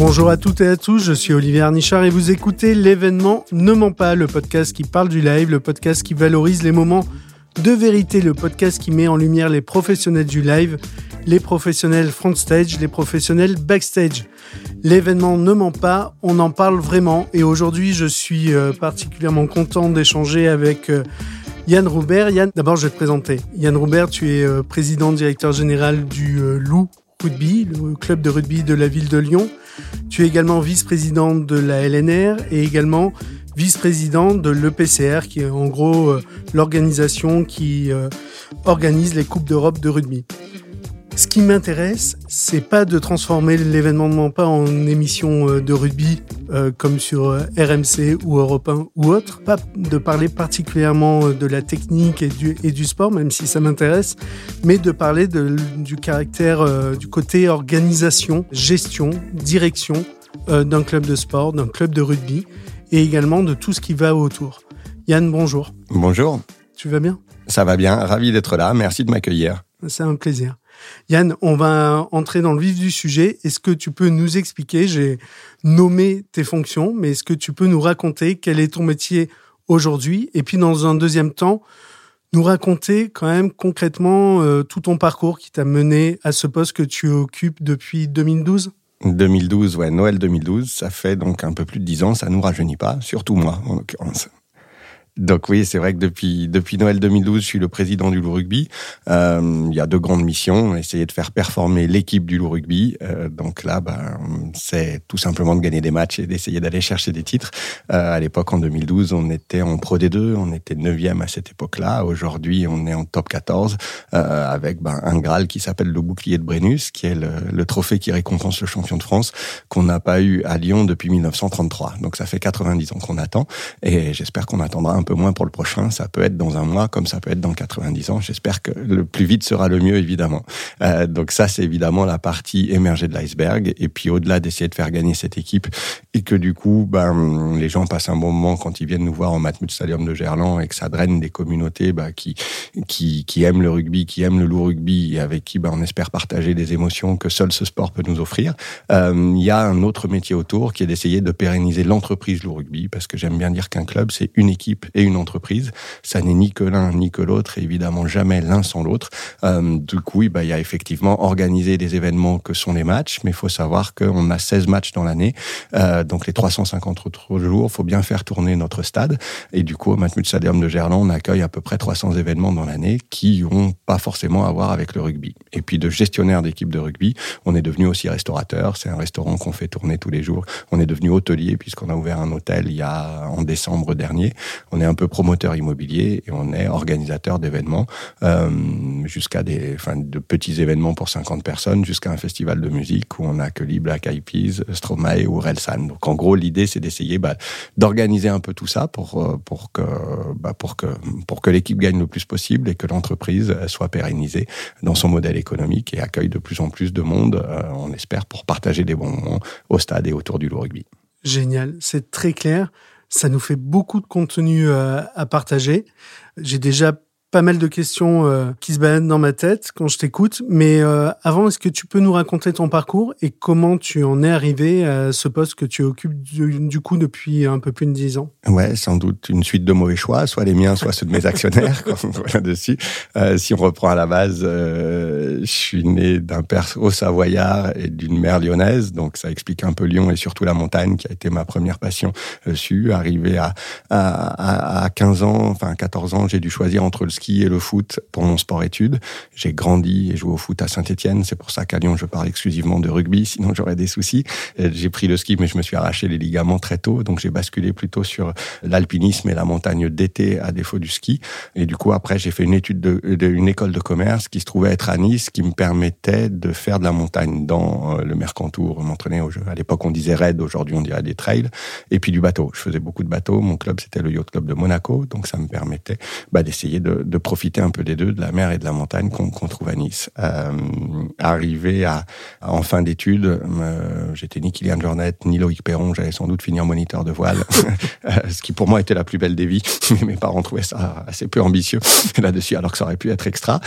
Bonjour à toutes et à tous, je suis Olivier Arnichard et vous écoutez l'événement Ne ment pas, le podcast qui parle du live, le podcast qui valorise les moments de vérité, le podcast qui met en lumière les professionnels du live, les professionnels front stage, les professionnels backstage. L'événement ne ment pas, on en parle vraiment et aujourd'hui je suis euh, particulièrement content d'échanger avec euh, Yann Roubert. Yann, d'abord je vais te présenter. Yann Roubert, tu es euh, président directeur général du Loup Rugby, le club de rugby de la ville de Lyon. Tu es également vice-président de la LNR et également vice-président de l'EPCR, qui est en gros l'organisation qui organise les Coupes d'Europe de rugby. Ce qui m'intéresse, c'est pas de transformer l'événement de Mampa en émission euh, de rugby euh, comme sur euh, RMC ou Europe 1 ou autre, pas de parler particulièrement de la technique et du, et du sport, même si ça m'intéresse, mais de parler de, du caractère, du côté organisation, gestion, direction d'un club de sport, d'un club de rugby, et également de tout ce qui va autour. Yann, bonjour. Bonjour. Tu vas bien? Ça va bien, ravi d'être là, merci de m'accueillir. C'est un plaisir. Yann, on va entrer dans le vif du sujet. Est-ce que tu peux nous expliquer, j'ai nommé tes fonctions, mais est-ce que tu peux nous raconter quel est ton métier aujourd'hui? Et puis dans un deuxième temps, nous raconter quand même concrètement euh, tout ton parcours qui t'a mené à ce poste que tu occupes depuis 2012 2012, ouais, Noël 2012, ça fait donc un peu plus de dix ans, ça nous rajeunit pas, surtout moi en l'occurrence. Donc oui, c'est vrai que depuis depuis Noël 2012, je suis le président du Loup Rugby. Euh, il y a deux grandes missions essayer de faire performer l'équipe du Loup Rugby. Euh, donc là, ben, c'est tout simplement de gagner des matchs et d'essayer d'aller chercher des titres. Euh, à l'époque, en 2012, on était en Pro D2, on était neuvième à cette époque-là. Aujourd'hui, on est en Top 14 euh, avec ben, un Graal qui s'appelle le bouclier de Brennus, qui est le, le trophée qui récompense le champion de France qu'on n'a pas eu à Lyon depuis 1933. Donc ça fait 90 ans qu'on attend et j'espère qu'on attendra un peu moins pour le prochain. Ça peut être dans un mois, comme ça peut être dans 90 ans. J'espère que le plus vite sera le mieux, évidemment. Euh, donc ça, c'est évidemment la partie émergée de l'iceberg. Et puis au-delà d'essayer de faire gagner cette équipe et que du coup, ben, les gens passent un bon moment quand ils viennent nous voir au Matmut Stadium de Gerland et que ça draine des communautés ben, qui, qui, qui aiment le rugby, qui aiment le loup rugby et avec qui ben, on espère partager des émotions que seul ce sport peut nous offrir. Euh, il y a un autre métier autour qui est d'essayer de pérenniser l'entreprise loup rugby parce que j'aime bien dire qu'un club, c'est une équipe et une entreprise. Ça n'est ni que l'un ni que l'autre, et évidemment jamais l'un sans l'autre. Euh, du coup, bah, il y a effectivement organisé des événements que sont les matchs, mais il faut savoir qu'on a 16 matchs dans l'année, euh, donc les 350 autres jours, il faut bien faire tourner notre stade. Et du coup, au Matmut Stadium de Gerland, on accueille à peu près 300 événements dans l'année qui ont pas forcément à voir avec le rugby. Et puis de gestionnaire d'équipe de rugby, on est devenu aussi restaurateur. C'est un restaurant qu'on fait tourner tous les jours. On est devenu hôtelier puisqu'on a ouvert un hôtel il y a en décembre dernier. Est un peu promoteur immobilier et on est organisateur d'événements euh, jusqu'à des, enfin, de petits événements pour 50 personnes jusqu'à un festival de musique où on accueille Black Eyed Peas, Stromae ou Relsan. Donc en gros, l'idée c'est d'essayer bah, d'organiser un peu tout ça pour euh, pour que bah, pour que pour que l'équipe gagne le plus possible et que l'entreprise soit pérennisée dans son modèle économique et accueille de plus en plus de monde, euh, on espère, pour partager des bons moments au stade et autour du rugby. Génial, c'est très clair. Ça nous fait beaucoup de contenu euh, à partager. J'ai déjà pas mal de questions euh, qui se baladent dans ma tête quand je t'écoute. Mais euh, avant, est-ce que tu peux nous raconter ton parcours et comment tu en es arrivé à ce poste que tu occupes du, coup depuis un peu plus de dix ans? Ouais, sans doute une suite de mauvais choix, soit les miens, soit ceux de mes actionnaires. quand on dessus. Euh, si on reprend à la base, je suis né d'un père au Savoyard et d'une mère lyonnaise, donc ça explique un peu Lyon et surtout la montagne qui a été ma première passion dessus. Arrivé à, à, à 15 ans, enfin 14 ans, j'ai dû choisir entre le ski et le foot pour mon sport-études. J'ai grandi et joué au foot à Saint-Etienne. C'est pour ça qu'à Lyon, je parle exclusivement de rugby, sinon j'aurais des soucis. J'ai pris le ski, mais je me suis arraché les ligaments très tôt. Donc j'ai basculé plutôt sur l'alpinisme et la montagne d'été à défaut du ski. Et du coup, après, j'ai fait une étude de, école de commerce qui se trouvait être à Nice, qui me permettait de faire de la montagne dans euh, le Mercantour, m'entraîner au jeu. À l'époque, on disait raid, aujourd'hui on dirait des trails. Et puis du bateau. Je faisais beaucoup de bateaux. Mon club, c'était le Yacht Club de Monaco. Donc ça me permettait bah, d'essayer de de profiter un peu des deux, de la mer et de la montagne qu'on trouve à Nice. Euh, arrivé à, en fin d'études, euh, j'étais ni Kylian Jornet, ni Loïc Perron, j'allais sans doute finir moniteur de voile, euh, ce qui pour moi était la plus belle des vies, mais mes parents trouvaient ça assez peu ambitieux là-dessus, alors que ça aurait pu être extra.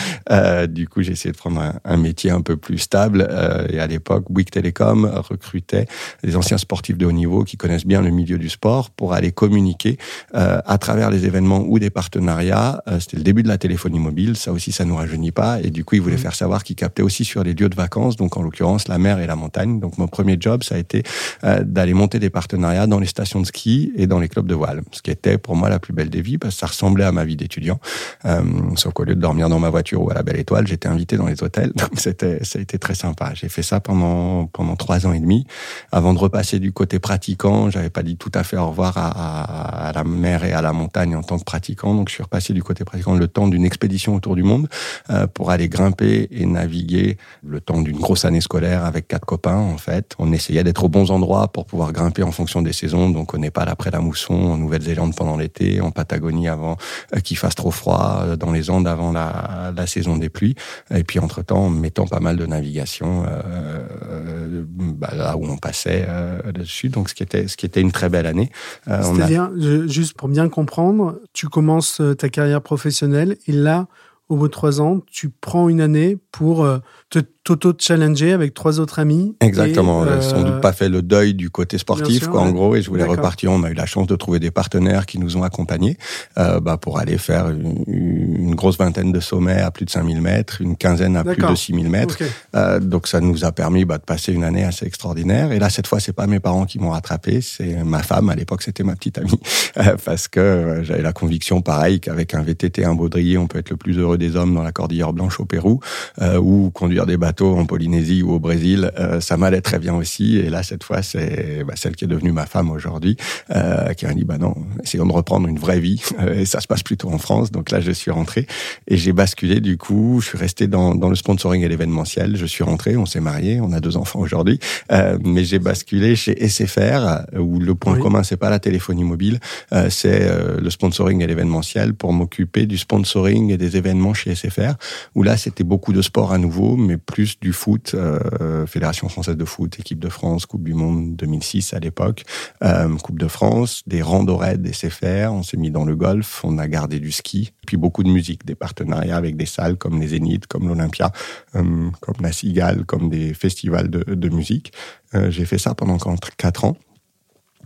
Du coup, j'ai essayé de prendre un, un, métier un peu plus stable, et à l'époque, Bouygues Télécom recrutait des anciens sportifs de haut niveau qui connaissent bien le milieu du sport pour aller communiquer à travers les événements ou des partenariats. C'était le début de la téléphonie mobile, ça aussi, ça nous rajeunit pas. Et du coup, ils voulaient mmh. faire savoir qu'ils captaient aussi sur les lieux de vacances, donc en l'occurrence la mer et la montagne. Donc mon premier job, ça a été euh, d'aller monter des partenariats dans les stations de ski et dans les clubs de voile, ce qui était pour moi la plus belle des vies parce que ça ressemblait à ma vie d'étudiant. Euh, sauf qu'au lieu de dormir dans ma voiture ou à la Belle Étoile, j'étais invité dans les hôtels. Donc c'était, ça a été très sympa. J'ai fait ça pendant pendant trois ans et demi avant de repasser du côté pratiquant. J'avais pas dit tout à fait au revoir à, à, à la mer et à la montagne en tant que pratiquant. Donc je suis repassé du côté pratiquant le temps d'une expédition autour du monde euh, pour aller grimper et naviguer le temps d'une grosse année scolaire avec quatre copains en fait. On essayait d'être aux bons endroits pour pouvoir grimper en fonction des saisons. Donc au Népal après la mousson, en Nouvelle-Zélande pendant l'été, en Patagonie avant euh, qu'il fasse trop froid, euh, dans les Andes avant la, saison des pluies. Et puis entre-temps, en mettant pas mal de navigation bah, là où on passait dessus. Donc ce qui était ce qui était une très belle année. C'est-à-dire, juste pour bien comprendre, tu commences ta carrière professionnelle et là, au bout de trois ans, tu prends une année pour te t'auto-challenger avec trois autres amis. Exactement. Euh... sans doute pas fait le deuil du côté sportif, sûr, quoi, ouais. en gros, et je voulais repartir. On a eu la chance de trouver des partenaires qui nous ont accompagnés euh, bah, pour aller faire une, une, grosse vingtaine de sommets à plus de 5000 mètres, une quinzaine à plus de 6000 mètres. Okay. Euh, donc ça nous a permis bah, de passer une année assez extraordinaire. Et là, cette fois, c'est pas mes parents qui m'ont rattrapé, c'est ma femme. À l'époque, c'était ma petite amie, euh, parce que j'avais la conviction, pareil, qu'avec un VTT, un baudrier, on peut être le plus heureux des hommes dans la cordillère blanche au Pérou, ou conduire des bateaux en Polynésie ou au Brésil, euh, ça m'allait très bien aussi. Et là, cette fois, c'est bah, celle qui est devenue ma femme aujourd'hui, euh, qui a dit, bah non, essayons de reprendre une vraie vie. Et ça se passe plutôt en France. Donc là, je suis rentré et j'ai basculé. Du coup, je suis resté dans, dans le sponsoring et l'événementiel. Je suis rentré, on s'est marié, on a deux enfants aujourd'hui. Euh, mais j'ai basculé chez SFR, où le point oui. commun, c'est pas la téléphonie mobile, c'est le sponsoring et l'événementiel pour m'occuper du sponsoring et des événements chez SFR, où là, c'était beaucoup de sport à nouveau, mais plus du foot, euh, Fédération française de foot, équipe de France, Coupe du Monde 2006 à l'époque, euh, Coupe de France, des randonnées, des CFR, on s'est mis dans le golf, on a gardé du ski, puis beaucoup de musique, des partenariats avec des salles comme les Zénith, comme l'Olympia, euh, comme la Cigale, comme des festivals de, de musique. Euh, j'ai fait ça pendant quatre ans.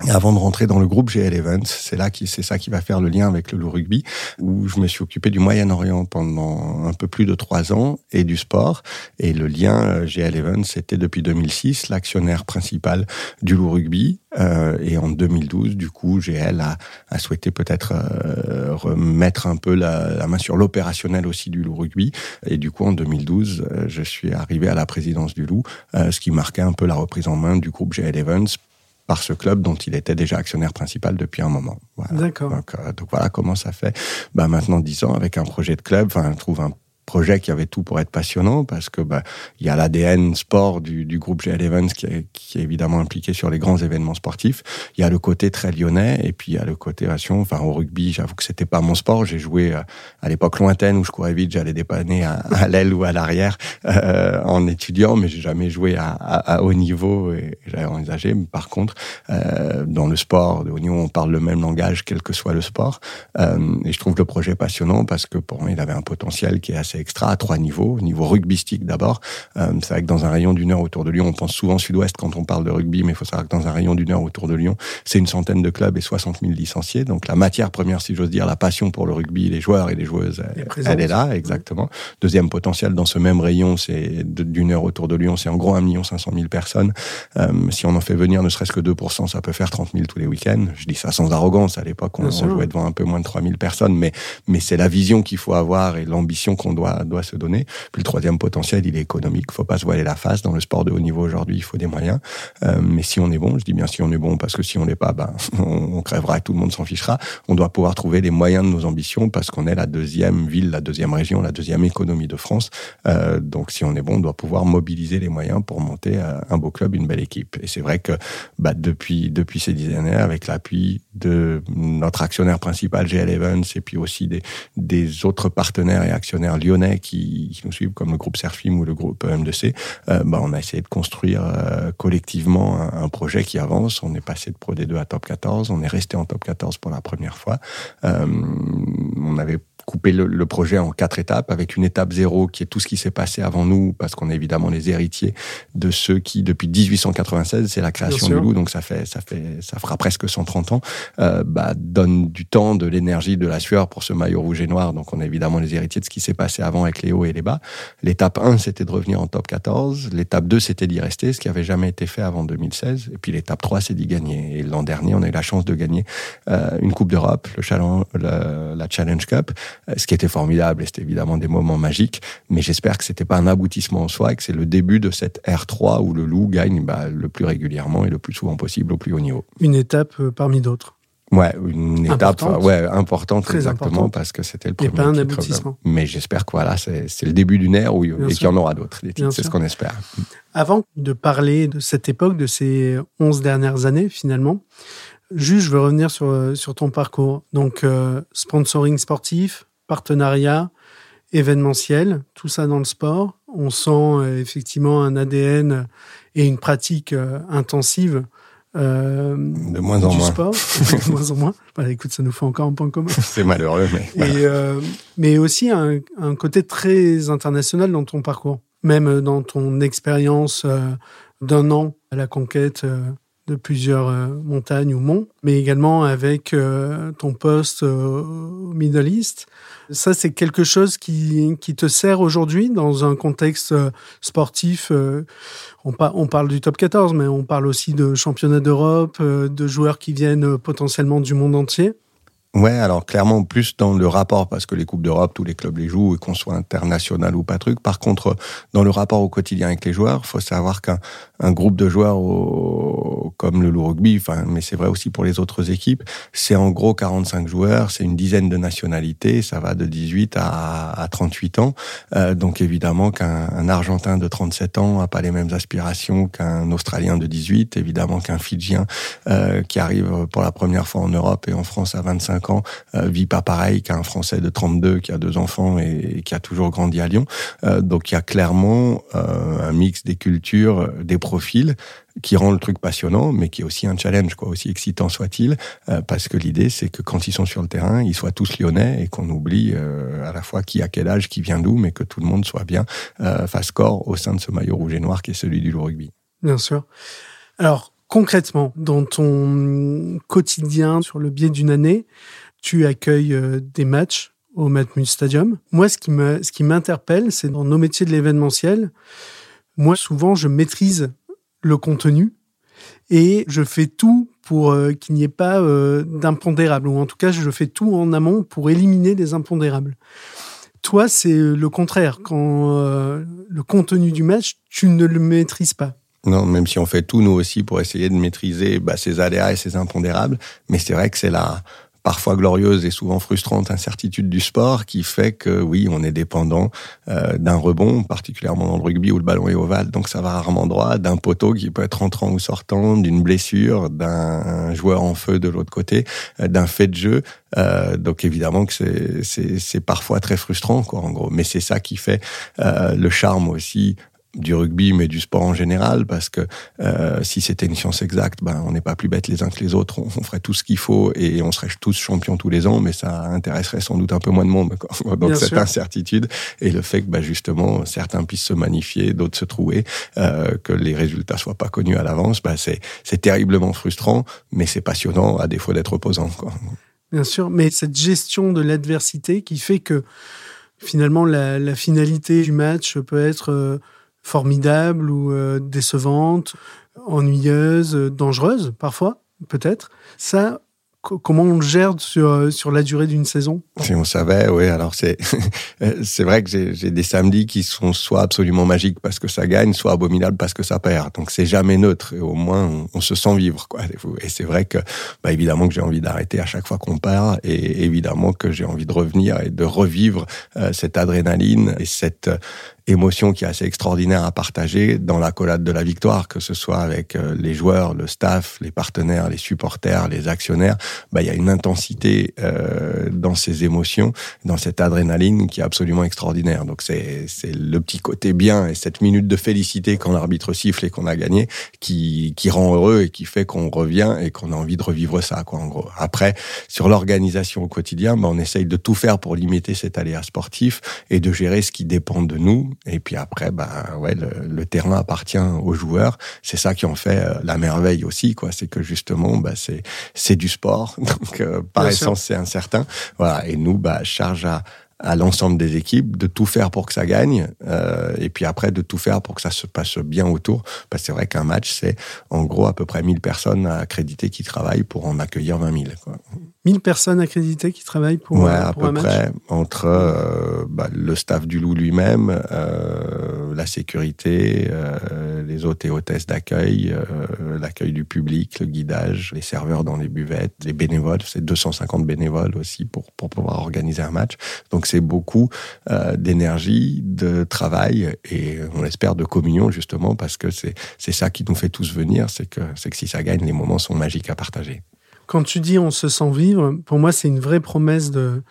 Avant de rentrer dans le groupe GL Events, c'est là qui, c'est ça qui va faire le lien avec le loup rugby, où je me suis occupé du Moyen-Orient pendant un peu plus de trois ans et du sport. Et le lien euh, GL Events, c'était depuis 2006 l'actionnaire principal du loup rugby. Euh, et en 2012, du coup, GL a, a souhaité peut-être euh, remettre un peu la, la main sur l'opérationnel aussi du loup rugby. Et du coup, en 2012, euh, je suis arrivé à la présidence du loup, euh, ce qui marquait un peu la reprise en main du groupe GL Events par ce club dont il était déjà actionnaire principal depuis un moment. Voilà. D'accord. Donc, euh, donc, voilà comment ça fait. Bah maintenant dix ans avec un projet de club. Enfin, je trouve un projet qui avait tout pour être passionnant parce que bah il y a l'ADN sport du, groupe GL Evans qui est, évidemment impliqué sur les grands événements sportifs. Il y a le côté très lyonnais et puis il y a le côté action. Enfin au rugby, j'avoue que c'était pas mon sport. J'ai joué euh, à l'époque lointaine où je courais vite, j'allais dépanner à, l'aile ou à l'arrière euh, en étudiant, mais j'ai jamais joué à, haut niveau et j'avais envisagé. Mais par contre, euh, dans le sport de haut niveau, on parle le même langage quel que soit le sport. Et je trouve le projet passionnant parce que pour moi, il avait un potentiel qui est assez extra à trois niveaux. Niveau rugbystique d'abord, euh, c'est vrai que dans un rayon d'une heure autour de Lyon, on pense souvent sud-ouest quand on parle de rugby, mais il faut savoir que dans un rayon d'une heure autour de Lyon, c'est une centaine de clubs et 60 000 licenciés. Donc la matière première, si j'ose dire, la passion pour le rugby, les joueurs et les joueuses, elle, elle est là, exactement. Mmh. Deuxième potentiel dans ce même rayon, c'est d'une heure autour de Lyon, c'est en gros 1 500 000 personnes. Euh, si on en fait venir ne serait-ce que 2%, ça peut faire 30 000 tous les week-ends. Je dis ça sans arrogance. À l'époque, on, on jouait devant un peu moins de 3 000 personnes, mais, mais c'est la vision qu'il faut avoir et l'ambition qu'on doit doit, se donner. Puis le troisième potentiel, il est économique. Faut pas se voiler la face. Dans le sport de haut niveau aujourd'hui, il faut des moyens. Euh, mais si on est bon, je dis bien si on est bon, parce que si on n'est pas, ben, on, crèvera et tout le monde s'en fichera. On doit pouvoir trouver les moyens de nos ambitions parce qu'on est la deuxième ville, la deuxième région, la deuxième économie de France. Euh, donc si on est bon, on doit pouvoir mobiliser les moyens pour monter euh, un beau club, une belle équipe. Et c'est vrai que bah, depuis depuis ces dix années, avec l'appui de notre actionnaire principal, GL Evans, et puis aussi des, des autres partenaires et actionnaires lyonnais qui, nous suivent, comme le groupe Serfim ou le groupe M2C, euh, bah, on a essayé de construire euh, collectivement un, projet qui avance. On est passé de Pro D2 à Top 14, on est resté en Top 14 pour la première fois. Euh, on avait couper le, projet en quatre étapes, avec une étape zéro qui est tout ce qui s'est passé avant nous, parce qu'on est évidemment les héritiers de ceux qui, depuis 1896, c'est la création du loup, donc ça fait, ça fait, ça fera presque 130 ans, euh, bah, donne du temps, de l'énergie, de la sueur pour ce maillot rouge et noir. Donc on est évidemment les héritiers de ce qui s'est passé avant avec les hauts et les bas. L'étape 1, c'était de revenir en top 14. L'étape 2, c'était d'y rester, ce qui avait jamais été fait avant 2016. Et puis l'étape 3, c'est d'y gagner. Et l'an dernier, on a eu la chance de gagner euh, une Coupe d'Europe, le challenge, la Challenge Cup, ce qui était formidable, et c'était évidemment des moments magiques, mais j'espère que c'était pas un aboutissement en soi et que c'est le début de cette R3 où le loup gagne bah, le plus régulièrement et le plus souvent possible au plus haut niveau. Une étape euh, parmi d'autres. Ouais, une étape importante, ouais, importante Très exactement parce que c'était le premier. Et pas un aboutissement. Mais j'espère que voilà, c'est le début d'une ère où, et qu'il y en aura d'autres. C'est ce qu'on espère. Avant de parler de cette époque, de ces 11 dernières années finalement, Juste, je veux revenir sur, euh, sur ton parcours. Donc, euh, sponsoring sportif, partenariat, événementiel, tout ça dans le sport. On sent euh, effectivement un ADN et une pratique intensive de moins en du moins. sport, de moins en moins. Voilà, écoute, ça nous fait encore un point commun. C'est malheureux, mais. Et, mais aussi un, un, côté très international dans ton parcours, même dans ton expérience d'un an à la conquête de plusieurs euh, montagnes ou monts, mais également avec euh, ton poste euh, au Middle East. Ça, c'est quelque chose qui, qui te sert aujourd'hui dans un contexte sportif. On, on, parle du top 14, mais on parle aussi de championnats d'Europe, de joueurs qui viennent potentiellement du monde entier. Ouais, alors clairement plus dans le rapport parce que les coupes d'Europe, tous les clubs les jouent et qu'on soit international ou pas truc. Par contre, dans le rapport au quotidien avec les joueurs, faut savoir qu'un un groupe de joueurs au, comme le Loup Rugby, enfin, mais c'est vrai aussi pour les autres équipes, c'est en gros 45 joueurs, c'est une dizaine de nationalités, ça va de 18 à, à 38 ans. Euh, donc évidemment qu'un Argentin de 37 ans a pas les mêmes aspirations qu'un Australien de 18, évidemment qu'un Fidjien euh, qui arrive pour la première fois en Europe et en France à 25 ans euh, vit pas pareil qu'un Français de 32 qui a deux enfants et, qui a toujours grandi à Lyon. Euh, donc il y a clairement euh, un mix des cultures, des profils qui rend le truc passionnant, mais qui est aussi un challenge, quoi, aussi excitant soit-il, parce que l'idée c'est que quand ils sont sur le terrain, ils soient tous lyonnais et qu'on oublie à la fois qui a quel âge, qui vient d'où, mais que tout le monde soit bien face corps au sein de ce maillot rouge et noir qui est celui du rugby. Bien sûr. Alors concrètement, dans ton quotidien sur le biais d'une année, tu accueilles euh, des matchs au Matmut Stadium. Moi, ce qui ce qui m'interpelle, c'est dans nos métiers de l'événementiel. Moi, souvent, je maîtrise le contenu et je fais tout pour euh, qu'il n'y ait pas euh, d'impondérables, ou en tout cas, je fais tout en amont pour éliminer des impondérables. Toi, c'est le contraire. Quand le contenu du match, tu ne le maîtrises pas. Non, même si on fait tout nous aussi pour essayer de maîtriser bah, ces aléas et ces impondérables, mais c'est vrai que c'est la parfois glorieuse et souvent frustrante incertitude du sport qui fait que oui, on est dépendant euh, d'un rebond, particulièrement dans le rugby où le ballon est ovale, donc ça va rarement droit, d'un poteau qui peut être entrant ou sortant, d'une blessure, d'un joueur en feu de l'autre côté, euh, d'un fait de jeu. Euh, donc évidemment que c'est parfois très frustrant quoi en gros, mais c'est ça qui fait le charme aussi du rugby, mais du sport en général, parce que euh, si c'était une science exacte, ben, on n'est pas plus bêtes les uns que les autres, on, ferait tout ce qu'il faut et on serait tous champions tous les ans, mais ça intéresserait sans doute un peu moins de monde. Quoi. Donc cette incertitude et le fait que ben, justement certains puissent se magnifier, d'autres se trouver, euh, que les résultats soient pas connus à l'avance, ben, c'est, c'est terriblement frustrant, mais c'est passionnant à défaut d'être opposant. Quoi. Bien sûr, mais cette gestion de l'adversité qui fait que finalement la, la finalité du match peut être... Euh, formidable ou euh, décevante, ennuyeuse, dangereuse parfois, peut-être. Ça, comment on le gère sur, sur la durée d'une saison? Si on savait, oui. Alors c'est vrai que j'ai des samedis qui sont soit absolument magiques parce que ça gagne, soit abominables parce que ça perd. Donc c'est jamais neutre. Et au moins on, se sent vivre, quoi. Et c'est vrai que, bah, évidemment que j'ai envie d'arrêter à chaque fois qu'on perd, et évidemment que j'ai envie de revenir et de revivre euh, cette adrénaline et cette émotion qui est assez extraordinaire à partager dans la collade de la victoire, que ce soit avec euh, les joueurs, le staff, les partenaires, les supporters, les actionnaires. Bah, il y a une intensité euh, dans ces émotions, dans cette adrénaline qui est absolument extraordinaire. Donc c'est c'est le petit côté bien et cette minute de félicité quand l'arbitre siffle et qu'on a gagné qui qui rend heureux et qui fait qu'on revient et qu'on a envie de revivre ça quoi en gros. Après sur l'organisation au quotidien, bah, on essaye de tout faire pour limiter cet aléa sportif et de gérer ce qui dépend de nous et puis après, bah ouais, le, terrain appartient aux joueurs. C'est ça qui en fait euh, la merveille aussi, quoi. C'est que justement, bah c'est c'est du sport, donc euh, par essence c'est incertain. Voilà. Et nous, bah charge à à l'ensemble des équipes de tout faire pour que ça gagne euh, et puis après de tout faire pour que ça se passe bien autour parce que c'est vrai qu'un match c'est en gros à peu près 1000 personnes accréditées qui travaillent pour en accueillir 20 000 quoi. 1000 personnes accréditées qui travaillent pour, ouais, à peu près entre euh, bah, le staff du Loup lui-même, euh, la sécurité, euh, les hôtes et hôtesses d'accueil, euh, l'accueil du public, le guidage, les serveurs dans les buvettes, les bénévoles, c'est 250 bénévoles aussi pour pour pouvoir organiser un match. Donc c'est beaucoup euh, d'énergie, de travail et on espère de communion justement parce que c'est ça qui nous fait tous venir, c'est que c'est que si ça gagne, les moments sont magiques à partager. Quand tu dis on se sent vivre, pour moi, c'est une vraie promesse de,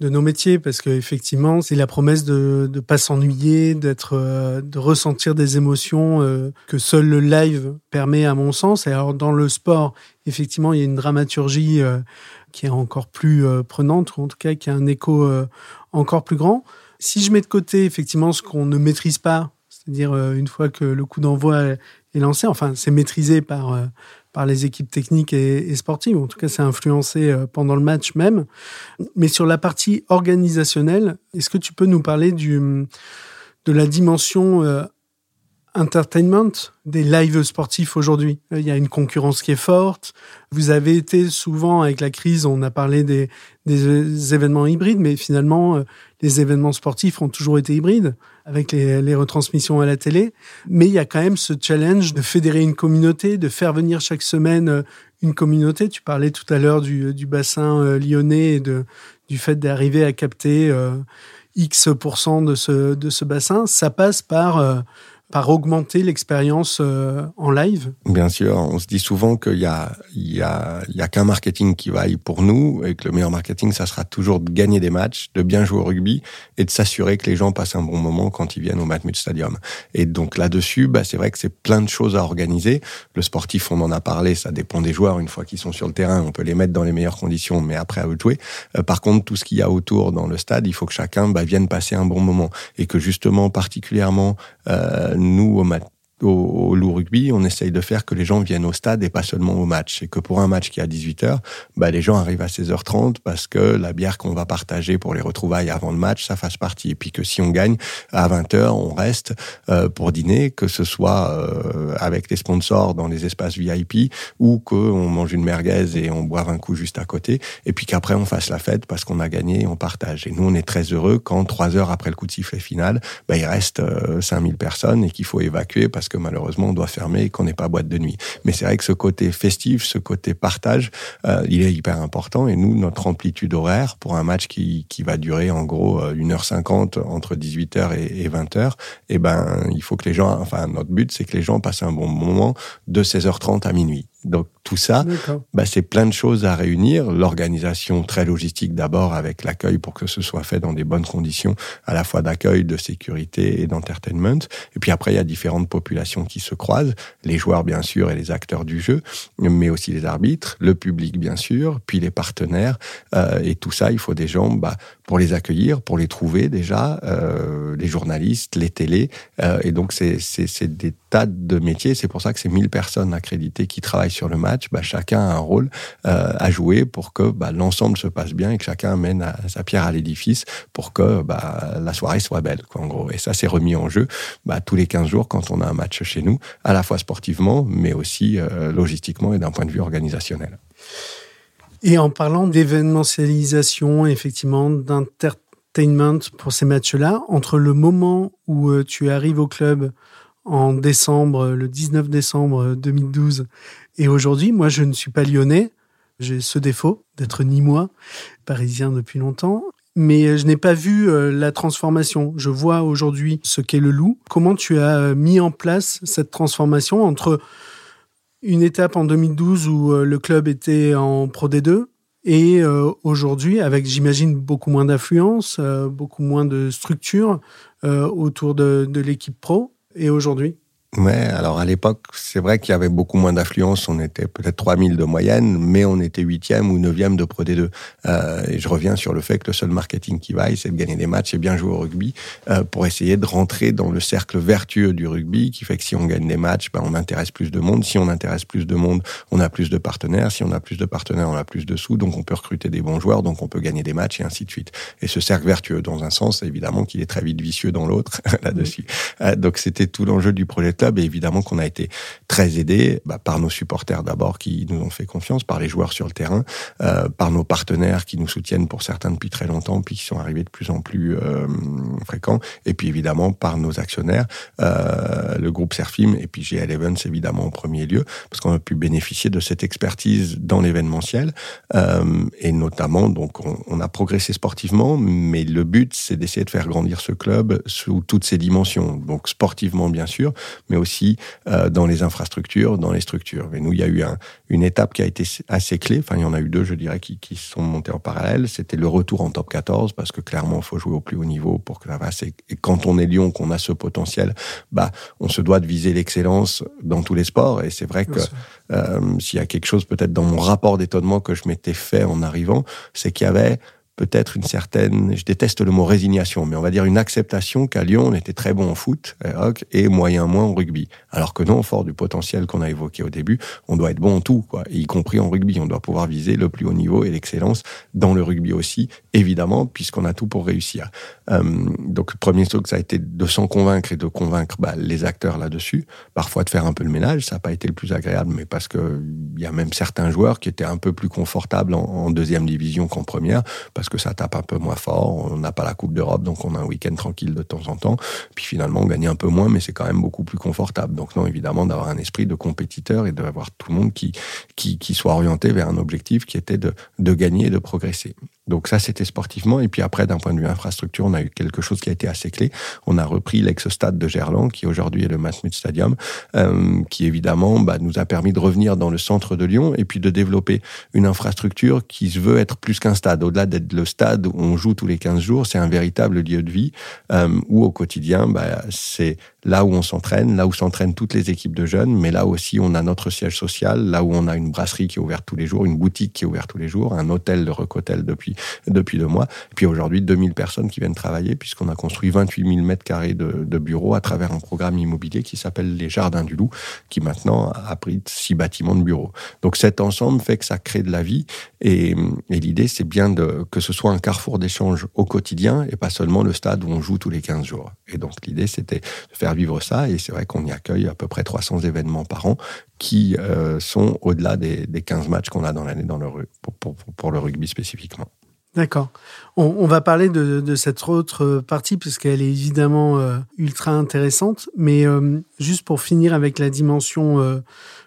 de nos métiers parce qu'effectivement, c'est la promesse de ne pas s'ennuyer, d'être, euh, de ressentir des émotions euh, que seul le live permet, à mon sens. Et alors, dans le sport, effectivement, il y a une dramaturgie euh, qui est encore plus prenante, ou en tout cas qui a un écho encore plus grand. Si je mets de côté, effectivement, ce qu'on ne maîtrise pas, c'est-à-dire une fois que le coup d'envoi est lancé, enfin, c'est maîtrisé par par les équipes techniques et, sportives. En tout cas, c'est influencé euh, pendant le match même. Mais sur la partie organisationnelle, est-ce que tu peux nous parler du, de la dimension euh, entertainment des lives sportifs aujourd'hui? Il y a une concurrence qui est forte. Vous avez été souvent, avec la crise, on a parlé des, des événements hybrides, mais finalement, euh, les événements sportifs ont toujours été hybrides, avec les, retransmissions à la télé. Mais il y a quand même ce challenge de fédérer une communauté, de faire venir chaque semaine euh, une communauté. Tu parlais tout à l'heure du, du bassin euh, lyonnais et du fait d'arriver à capter X% de ce, de ce bassin. Ça passe par par augmenter l'expérience euh, en live? Bien sûr, on se dit souvent qu'il y a, y a, qu'un marketing qui vaille pour nous et que le meilleur marketing, ça sera toujours de gagner des matchs, de bien jouer au rugby et de s'assurer que les gens passent un bon moment quand ils viennent au Matmut Stadium. Et donc là-dessus, bah, c'est vrai que c'est plein de choses à organiser. Le sportif, on en a parlé, ça dépend des joueurs. Une fois qu'ils sont sur le terrain, on peut les mettre dans les meilleures conditions, mais après à eux de jouer. Euh, par contre, tout ce qu'il y a autour dans le stade, il faut que chacun bah, vienne passer un bon moment et que justement, particulièrement, nous, au, au, au loup rugby, on essaye de faire que les gens viennent au stade et pas seulement au match. Et que pour un match qui est à 18h, bah, les gens arrivent à 16h30 parce que la bière qu'on va partager pour les retrouvailles avant le match, ça fasse partie. Et puis que si on gagne, à 20h, on reste euh, pour dîner, que ce soit euh, avec les sponsors dans les espaces VIP ou qu'on mange une merguez et on boive un coup juste à côté. Et puis qu'après, on fasse la fête parce qu'on a gagné et on partage. Et nous, on est très heureux quand, trois heures après le coup de sifflet final, bah, il reste euh, 5000 personnes et qu'il faut évacuer parce que malheureusement on doit fermer et qu'on n'est pas boîte de nuit. Mais c'est vrai que ce côté festif, ce côté partage, euh, il est hyper important. Et nous, notre amplitude horaire pour un match qui, qui va durer en gros 1h50 euh, entre 18h et, 20h, eh ben il faut que les gens, enfin notre but c'est que les gens passent un bon moment de 16h30 à minuit. Donc tout ça, bah, c'est plein de choses à réunir. L'organisation très logistique d'abord avec l'accueil pour que ce soit fait dans des bonnes conditions, à la fois d'accueil, de sécurité et d'entertainment. Et puis après, il y a différentes populations qui se croisent, les joueurs bien sûr et les acteurs du jeu, mais aussi les arbitres, le public bien sûr, puis les partenaires. Euh, et tout ça, il faut des gens bah, pour les accueillir, pour les trouver déjà, euh, les journalistes, les télés. Euh, et donc c'est des tas de métiers. C'est pour ça que c'est 1000 personnes accréditées qui travaillent sur le match. Bah, chacun a un rôle euh, à jouer pour que bah, l'ensemble se passe bien et que chacun amène sa pierre à l'édifice pour que bah, la soirée soit belle. En gros. Et ça, c'est remis en jeu tous les 15 jours quand on a un match chez nous, à la fois sportivement, mais aussi euh, logistiquement et d'un point de vue organisationnel. Et en parlant d'événementialisation, effectivement, d'entertainment pour ces matchs-là, entre le moment où euh, tu arrives au club en décembre, le 19 décembre 2012, et aujourd'hui, moi, je ne suis pas lyonnais. J'ai ce défaut d'être ni moi, parisien depuis longtemps. Mais euh, je n'ai pas vu euh, la transformation. Je vois aujourd'hui ce qu'est le loup. Comment tu as mis en place cette transformation entre une étape en 2012 où le club était en Pro D2 et euh, aujourd'hui, avec, j'imagine, beaucoup moins d'influence, euh, beaucoup moins de structure euh, autour de l'équipe pro, et aujourd'hui? Ouais, alors à l'époque, c'est vrai qu'il y avait beaucoup moins d'affluence. On était peut-être 3000 de moyenne, mais on était huitième ou neuvième de Pro D2. Euh, et je reviens sur le fait que le seul marketing qui vaille, c'est de gagner des matchs et bien jouer au rugby euh, pour essayer de rentrer dans le cercle vertueux du rugby, qui fait que si on gagne des matchs, ben, on intéresse plus de monde. Si on intéresse plus de monde, on a plus de partenaires. Si on a plus de partenaires, on a plus de sous. Donc on peut recruter des bons joueurs, donc on peut gagner des matchs et ainsi de suite. Et ce cercle vertueux, dans un sens, évidemment qu'il est très vite vicieux dans l'autre là-dessus. Euh, donc c'était tout l'enjeu du projet et évidemment qu'on a été très aidé bah, par nos supporters d'abord qui nous ont fait confiance, par les joueurs sur le terrain, euh, par nos partenaires qui nous soutiennent pour certains depuis très longtemps, puis qui sont arrivés de plus en plus euh, fréquents, et puis évidemment par nos actionnaires, euh, le groupe Serfim et puis GL Events évidemment en premier lieu, parce qu'on a pu bénéficier de cette expertise dans l'événementiel, et notamment donc on, on a progressé sportivement, mais le but c'est d'essayer de faire grandir ce club sous toutes ses dimensions, donc sportivement bien sûr, mais aussi euh, dans les infrastructures, dans les structures. Mais nous, il y a eu un, une étape qui a été assez clé. Enfin, il y en a eu deux, je dirais, qui, qui sont montés en parallèle. C'était le retour en top 14, parce que clairement, il faut jouer au plus haut niveau pour que ça passe. Et quand on est Lyon, qu'on a ce potentiel, bah, on se doit de viser l'excellence dans tous les sports. Et c'est vrai que euh, s'il y a quelque chose peut-être dans mon rapport d'étonnement que je m'étais fait en arrivant, c'est qu'il y avait peut-être une certaine, je déteste le mot résignation, mais on va dire une acceptation qu'à Lyon, on était très bon en foot et moyen moins en rugby. Alors que non, fort du potentiel qu'on a évoqué au début, on doit être bon en tout, quoi, y compris en rugby. On doit pouvoir viser le plus haut niveau et l'excellence dans le rugby aussi, évidemment, puisqu'on a tout pour réussir. Euh, donc, le premier truc, ça a été de s'en convaincre et de convaincre bah, les acteurs là-dessus. Parfois de faire un peu le ménage, ça n'a pas été le plus agréable, mais parce que il y a même certains joueurs qui étaient un peu plus confortables en, deuxième division qu'en première, que ça tape un peu moins fort. On n'a pas la Coupe d'Europe, donc on a un week-end tranquille de temps en temps. Puis finalement, on gagne un peu moins, mais c'est quand même beaucoup plus confortable. Donc non, évidemment, d'avoir un esprit de compétiteur et d'avoir tout le monde qui, qui, qui soit orienté vers un objectif qui était de, de gagner et de progresser. Donc ça, c'était sportivement. Et puis après, d'un point de vue infrastructure, on a eu quelque chose qui a été assez clé. On a repris l'ex-stade de Gerland, qui aujourd'hui est le Massmut Stadium, euh, qui évidemment bah, nous a permis de revenir dans le centre de Lyon et puis de développer une infrastructure qui se veut être plus qu'un stade. Au-delà d'être le stade où on joue tous les 15 jours, c'est un véritable lieu de vie euh, où au quotidien, bah, c'est là où on s'entraîne, là où s'entraînent toutes les équipes de jeunes, mais là aussi on a notre siège social, là où on a une brasserie qui est ouverte tous les jours, une boutique qui est ouverte tous les jours, un hôtel de Recotel depuis depuis deux mois, et puis aujourd'hui 2000 personnes qui viennent travailler puisqu'on a construit 28 000 mètres carrés de, de bureaux à travers un programme immobilier qui s'appelle les Jardins du Loup, qui maintenant abrite six bâtiments de bureaux. Donc cet ensemble fait que ça crée de la vie et, et l'idée c'est bien de, que ce soit un carrefour d'échange au quotidien et pas seulement le stade où on joue tous les 15 jours. Et donc l'idée c'était de faire vivre ça. Et c'est vrai qu'on y accueille à peu près 300 événements par an qui euh, sont au-delà des, des, 15 matchs qu'on a dans l'année dans le, pour, le rugby spécifiquement. D'accord. On, va parler de, cette autre partie puisqu'elle est évidemment euh, ultra intéressante. Mais euh, juste pour finir avec la dimension euh,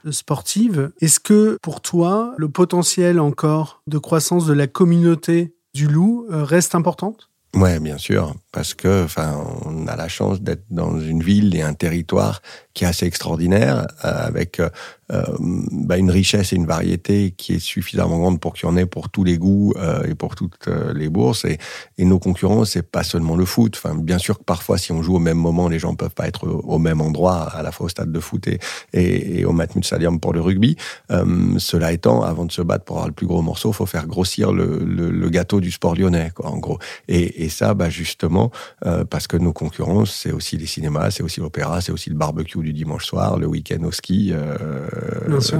sportive, est-ce que pour toi, le potentiel encore de croissance de la communauté du loup euh, reste importante Ouais, bien sûr, parce que, enfin, on a la chance d'être dans une ville et un territoire qui est assez extraordinaire, avec euh, bah, une richesse et une variété qui est suffisamment grande pour qu'il y en ait pour tous les goûts euh, et pour toutes euh, les bourses. Et, nos concurrents, c'est pas seulement le foot. Enfin, bien sûr que parfois, si on joue au même moment, les gens peuvent pas être au même endroit, à la fois au stade de foot et, et, et au Matmut Stadium pour le rugby. Euh, cela étant, avant de se battre pour avoir le plus gros morceau, faut faire grossir le, gâteau du sport lyonnais, quoi, en gros. Et, ça, bah, justement, euh, parce que nos concurrents, c'est aussi les cinémas, c'est aussi l'opéra, c'est aussi le barbecue du dimanche soir, le week-end au ski, euh,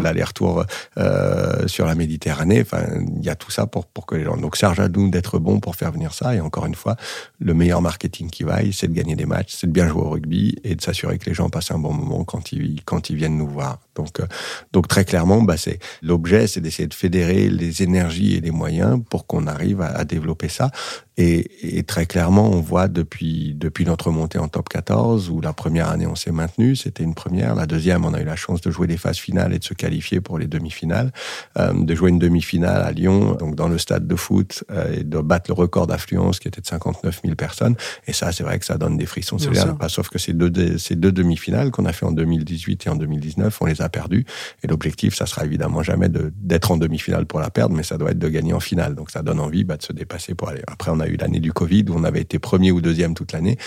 l'aller-retour euh, sur la Méditerranée. Enfin, il y a tout ça pour, pour que les gens. Donc, charge à nous d'être bons pour faire venir ça. Et encore une fois, le meilleur marketing qui vaille, c'est de gagner des matchs, c'est de bien jouer au rugby et de s'assurer que les gens passent un bon moment quand ils, quand ils viennent nous voir. Donc, euh, donc très clairement, bah, c'est l'objet, c'est d'essayer de fédérer les énergies et les moyens pour qu'on arrive à, développer ça. Et, et, très clairement, on voit depuis depuis notre montée en top 14, où la première année on s'est maintenu, c'était une première. La deuxième, on a eu la chance de jouer des phases finales et de se qualifier pour les demi-finales, euh, de jouer une demi-finale à Lyon, donc dans le stade de foot, euh, et de battre le record d'affluence qui était de 59 000 personnes. Et ça, c'est vrai que ça donne des frissons. C'est pas sauf que ces deux ces deux demi-finales qu'on a fait en 2018 et en 2019, on les a perdues. Et l'objectif, ça sera évidemment jamais d'être en demi-finale pour la perdre, mais ça doit être de gagner en finale. Donc ça donne envie bah, de se dépasser pour aller. Après, on a eu l'année du Covid où on avait été premier ou deuxième toute l'année.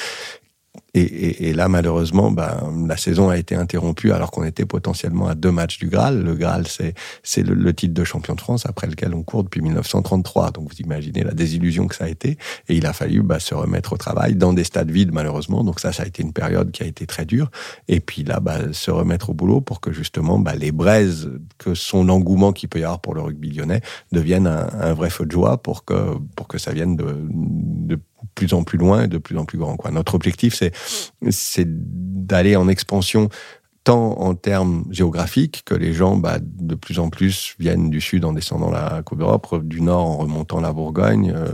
Et, là, malheureusement, ben, la saison a été interrompue alors qu'on était potentiellement à deux matchs du Graal. Le Graal, c'est, c'est le, titre de champion de France après lequel on court depuis 1933. Donc vous imaginez la désillusion que ça a été. Et il a fallu bah, se remettre au travail dans des stades vides, malheureusement. Donc ça, ça a été une période qui a été très dure. Et puis là, bah, se remettre au boulot pour que justement bah, les braises que sont l'engouement qu'il peut y avoir pour le rugby lyonnais deviennent un, un, vrai feu de joie pour que, pour que ça vienne de, de plus en plus loin et de plus en plus grand. Quoi. Notre objectif, c'est, c'est d'aller en expansion tant en termes géographiques que les gens bah, de plus en plus viennent du sud en descendant la Côte d'Europe, du nord en remontant la Bourgogne, euh,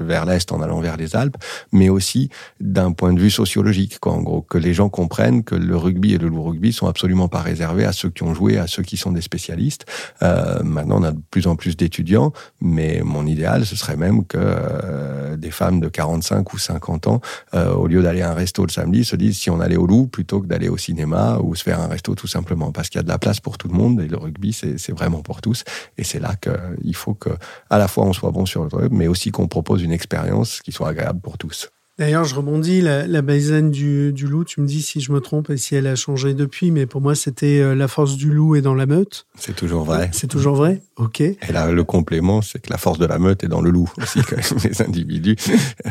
vers l'est en allant vers les Alpes, mais aussi d'un point de vue sociologique, quoi, en gros, que les gens comprennent que le rugby et le loup rugby sont absolument pas réservés à ceux qui ont joué, à ceux qui sont des spécialistes. Euh, maintenant, on a de plus en plus d'étudiants, mais mon idéal, ce serait même que euh, des femmes de 45 ou 50 ans, au lieu d'aller à un resto le samedi, se disent si on allait au loup plutôt que d'aller au cinéma ou se faire un resto tout simplement parce qu'il y a de la place pour tout le monde et le rugby c'est vraiment pour tous et c'est là qu'il faut que à la fois on soit bon sur le rugby mais aussi qu'on propose une expérience qui soit agréable pour tous. D'ailleurs, je rebondis, la, la du, du, loup, tu me dis si je me trompe et si elle a changé depuis, mais pour moi, c'était euh, la force du loup est dans la meute. C'est toujours vrai. C'est toujours vrai? Ok. Et là, le complément, c'est que la force de la meute est dans le loup aussi. les individus,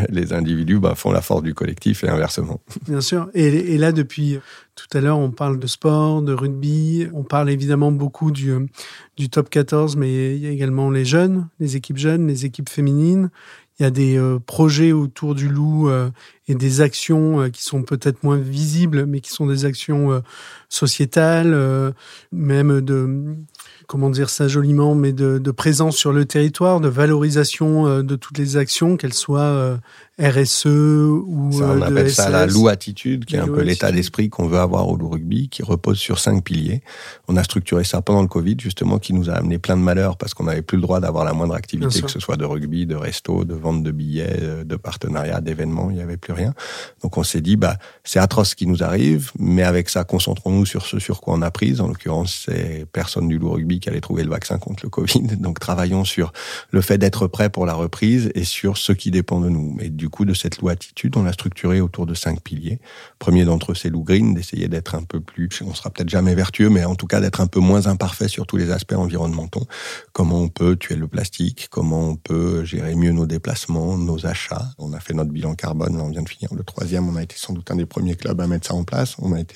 les individus bah, font la force du collectif et inversement. Bien sûr. Et, et là, depuis tout à l'heure, on parle de sport, de rugby, on parle évidemment beaucoup du, euh, du top 14, mais il y a également les jeunes, les équipes jeunes, les équipes féminines il y a des euh, projets autour du loup euh, et des actions euh, qui sont peut-être moins visibles, mais qui sont des actions sociétales, même de comment dire ça joliment, mais de, de, présence sur le territoire, de valorisation de toutes les actions, qu'elles soient RSE ou ça, on appelle ça la loup attitude, qui est un peu l'état d'esprit qu'on veut avoir au loup rugby, qui repose sur cinq piliers. On a structuré ça pendant le Covid, justement, qui nous a amené plein de malheurs parce qu'on n'avait plus le droit d'avoir la moindre activité, que ce soit de rugby, de resto, de vente de billets, euh, de partenariat, d'événements, il n'y avait plus rien. Donc on s'est dit, bah, c'est atroce ce qui nous arrive, mais avec ça, concentrons-nous sur ce sur quoi on a pris. En l'occurrence, c'est personne du loup rugby qui allait trouver le vaccin contre le Covid. Donc travaillons sur le fait d'être prêt pour la reprise et sur ce qui dépend de nous. Et du coup, de cette loi attitude, on l'a structurée autour de cinq piliers. Premier d'entre eux, c'est Lou Green, d'essayer d'être un peu plus, on sera peut-être jamais vertueux, mais en tout cas d'être un peu moins imparfait sur tous les aspects environnementaux. Comment on peut tuer le plastique, comment on peut gérer mieux nos déplacements, nos achats? On a fait notre bilan carbone, là on vient de finir le troisième, on a été sans doute un des premiers clubs à mettre ça en place. On a été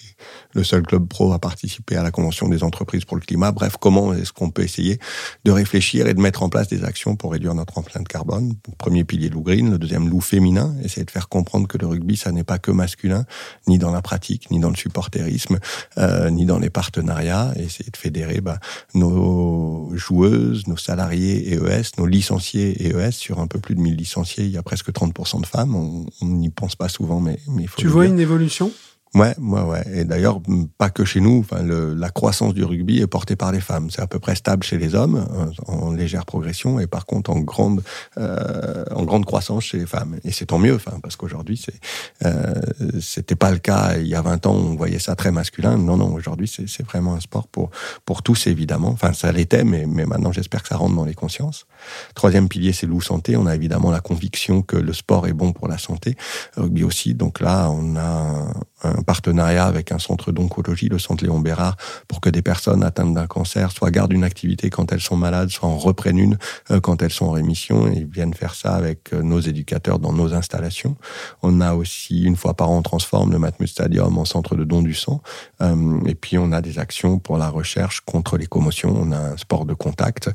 le seul club pro à participer à la Convention des entreprises pour le climat. Bref, comment est-ce qu'on peut essayer de réfléchir et de mettre en place des actions pour réduire notre empreinte carbone? Premier pilier Lou Green, le deuxième loup féminin, essayer de faire comprendre que le rugby, ça n'est pas que masculin, ni dans la pratique, ni dans le supporterisme, euh, ni dans les partenariats, essayer de fédérer bah, nos joueuses, nos salariés EES, nos licenciés EES, sur un peu plus de 1000 licenciés, il y a presque 30% de femmes, on n'y pense pas souvent, mais, mais il faut Tu vois une évolution? Ouais, ouais, ouais. Et d'ailleurs, pas que chez nous. Enfin, la croissance du rugby est portée par les femmes. C'est à peu près stable chez les hommes, en, légère progression, et par contre en grande, euh, en grande croissance chez les femmes. Et c'est tant mieux, enfin, parce qu'aujourd'hui, c'est, euh, c'était pas le cas il y a 20 ans. On voyait ça très masculin. Non, non. Aujourd'hui, c'est, c'est vraiment un sport pour pour tous, évidemment. Enfin, ça l'était, mais mais maintenant, j'espère que ça rentre dans les consciences. Troisième pilier, c'est loup santé. On a évidemment la conviction que le sport est bon pour la santé, rugby aussi. Donc là, on a un partenariat avec un centre d'oncologie, le centre Léon Bérard, pour que des personnes atteintes d'un cancer soit gardent une activité quand elles sont malades, soit en reprennent une euh, quand elles sont en rémission et viennent faire ça avec euh, nos éducateurs dans nos installations. On a aussi, une fois par an, on transforme le Matmut Stadium en centre de don du sang. Euh, et puis, on a des actions pour la recherche contre les commotions. On a un sport de contact.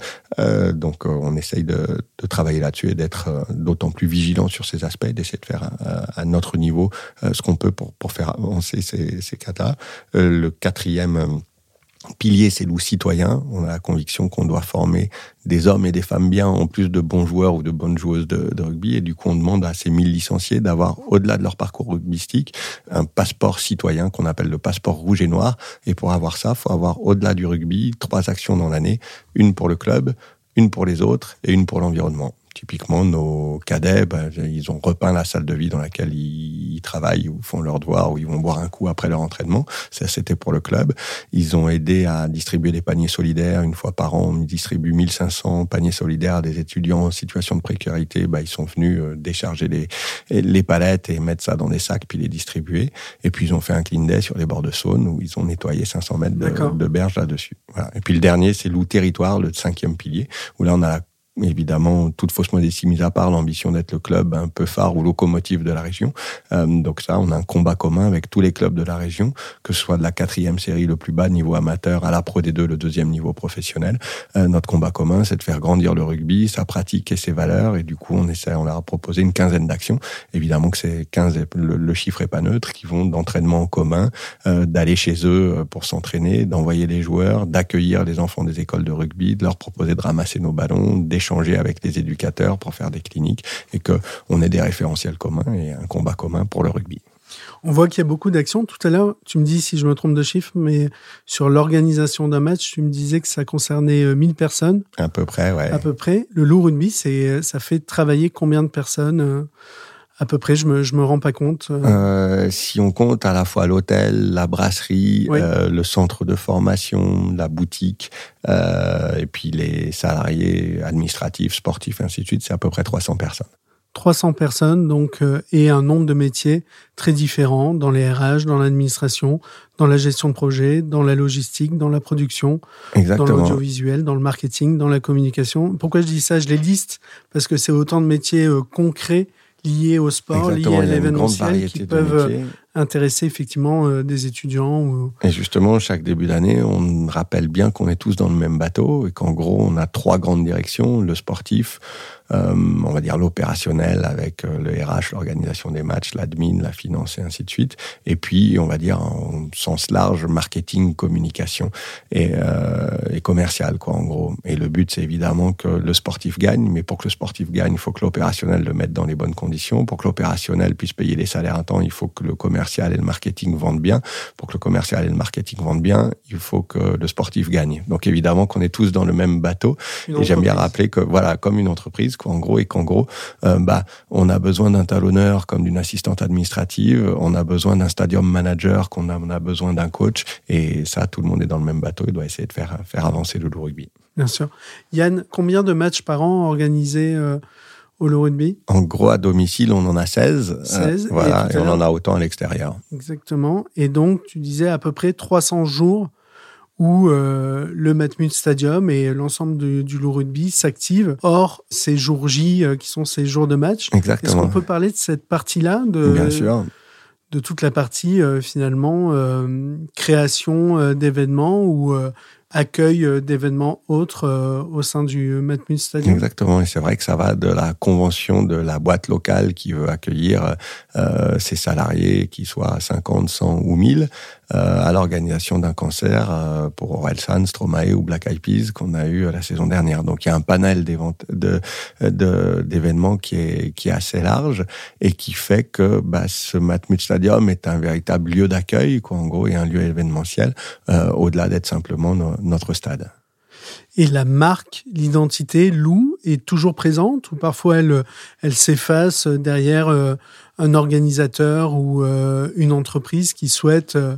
donc, on essaye de, travailler là-dessus et d'être d'autant plus vigilant sur ces aspects, d'essayer de faire à, notre niveau ce qu'on peut pour, pour faire ces. Euh, le quatrième euh, Pilier, c'est loup citoyen. On a la conviction qu'on doit former des hommes et des femmes bien, en plus de bons joueurs ou de bonnes joueuses de, rugby. Et du coup, on demande à ces 1000 licenciés d'avoir, au-delà de leur parcours rugbystique, un passeport citoyen qu'on appelle le passeport rouge et noir. Et pour avoir ça, faut avoir, au-delà du rugby, trois actions dans l'année. Une pour le club, une pour les autres et une pour l'environnement. Typiquement, nos cadets, ben, ils ont repeint la salle de vie dans laquelle ils, travaillent ou font leurs devoirs ou ils vont boire un coup après leur entraînement. Ça, c'était pour le club. Ils ont aidé à distribuer des paniers solidaires. Une fois par an, on distribue 1500 paniers solidaires à des étudiants en situation de précarité. Ben, ils sont venus euh, décharger les, les palettes et mettre ça dans des sacs puis les distribuer. Et puis, ils ont fait un clean day sur les bords de Saône où ils ont nettoyé 500 mètres de, de berge là-dessus. Voilà. Et puis, le dernier, c'est Loup Territoire, le cinquième pilier, où là, on a la évidemment, toute fausse modestie mise à part, l'ambition d'être le club un peu phare ou locomotive de la région. Euh, donc ça, on a un combat commun avec tous les clubs de la région, que ce soit de la quatrième série le plus bas niveau amateur à la Pro D2 le deuxième niveau professionnel. Euh, notre combat commun, c'est de faire grandir le rugby, sa pratique et ses valeurs. Et du coup, on essaie, on leur a proposé une quinzaine d'actions. Évidemment que c'est 15, le, chiffre est pas neutre, qui vont d'entraînement en commun, euh, d'aller chez eux pour s'entraîner, d'envoyer les joueurs, d'accueillir les enfants des écoles de rugby, de leur proposer de ramasser nos ballons, d'échanger échanger avec les éducateurs pour faire des cliniques et qu'on ait des référentiels communs et un combat commun pour le rugby. On voit qu'il y a beaucoup d'actions. Tout à l'heure, tu me dis si je me trompe de chiffre, mais sur l'organisation d'un match, tu me disais que ça concernait 1000 euh, personnes. À peu près, ouais. À peu près. Le loup rugby, ça fait travailler combien de personnes euh, à peu près, je me, je me rends pas compte. Euh. euh, si on compte à la fois l'hôtel, la brasserie, euh, le centre de formation, la boutique, euh, et puis les salariés administratifs, sportifs, ainsi de suite, c'est à peu près 300 personnes. 300 personnes, donc, euh, et un nombre de métiers très différents dans les RH, dans l'administration, dans la gestion de projet, dans la logistique, dans la production, dans l'audiovisuel, dans le marketing, dans la communication. Pourquoi je dis ça? Je les liste parce que c'est autant de métiers concrets liés au sport, liés à l'événementiel, qui peuvent intéresser effectivement euh, des étudiants. Et justement, chaque début d'année, on rappelle bien qu'on est tous dans le même bateau et qu'en gros, on a trois grandes directions le sportif, euh, on va dire l'opérationnel avec euh, le RH, l'organisation des matchs, l'admin, la finance et ainsi de suite. Et puis, on va dire en sens large, marketing, communication et, et commercial, quoi, en gros. Et le but, c'est évidemment que le sportif gagne, mais pour que le sportif gagne, il faut que l'opérationnel le mette dans les bonnes conditions. Pour que l'opérationnel puisse payer les salaires à temps, il faut que le commercial et le marketing vendent bien. Pour que le commercial et le marketing vendent bien, il faut que le sportif gagne. Donc évidemment qu'on est tous dans le même bateau. et j'aime bien rappeler que, voilà, comme une entreprise, en gros, et qu'en gros, euh, bah, on a besoin d'un talonneur comme d'une assistante administrative, on a besoin d'un stadium manager, qu'on a, on a besoin d'un coach, et ça, tout le monde est dans le même bateau, il doit essayer de faire, faire avancer le loup rugby. Bien sûr. Yann, combien de matchs par an organisés euh, au rugby En gros, à domicile, on en a 16. 16 euh, voilà, et, on en a autant à l'extérieur. Exactement. Et donc, tu disais à peu près 300 jours où euh, le Matmut Stadium et l'ensemble du, du rugby s'activent. Or, ces jours J euh, qui sont ces jours de match, est-ce qu'on peut parler de cette partie-là de, Bien sûr. de toute la partie finalement création d'événements ou accueil euh, d'événements autres euh, au sein du Matmut Stadium. Exactement, et c'est vrai que ça va de la convention de la boîte locale qui veut accueillir euh, ses salariés, qu'ils soient 50, 100 ou 1000, euh, à l'organisation d'un concert euh, pour Orelsan, Stromae ou Black Eyed Peas qu'on a eu la saison dernière. Donc il y a un panel d'événements qui est, qui est assez large et qui fait que bah, ce Matmut Stadium est un véritable lieu d'accueil, quoi, en gros, et un lieu événementiel, au-delà d'être simplement notre stade. Et la marque, l'identité, Lou, est toujours présente ou parfois elle, elle s'efface derrière euh, un organisateur ou euh, une entreprise qui souhaite euh,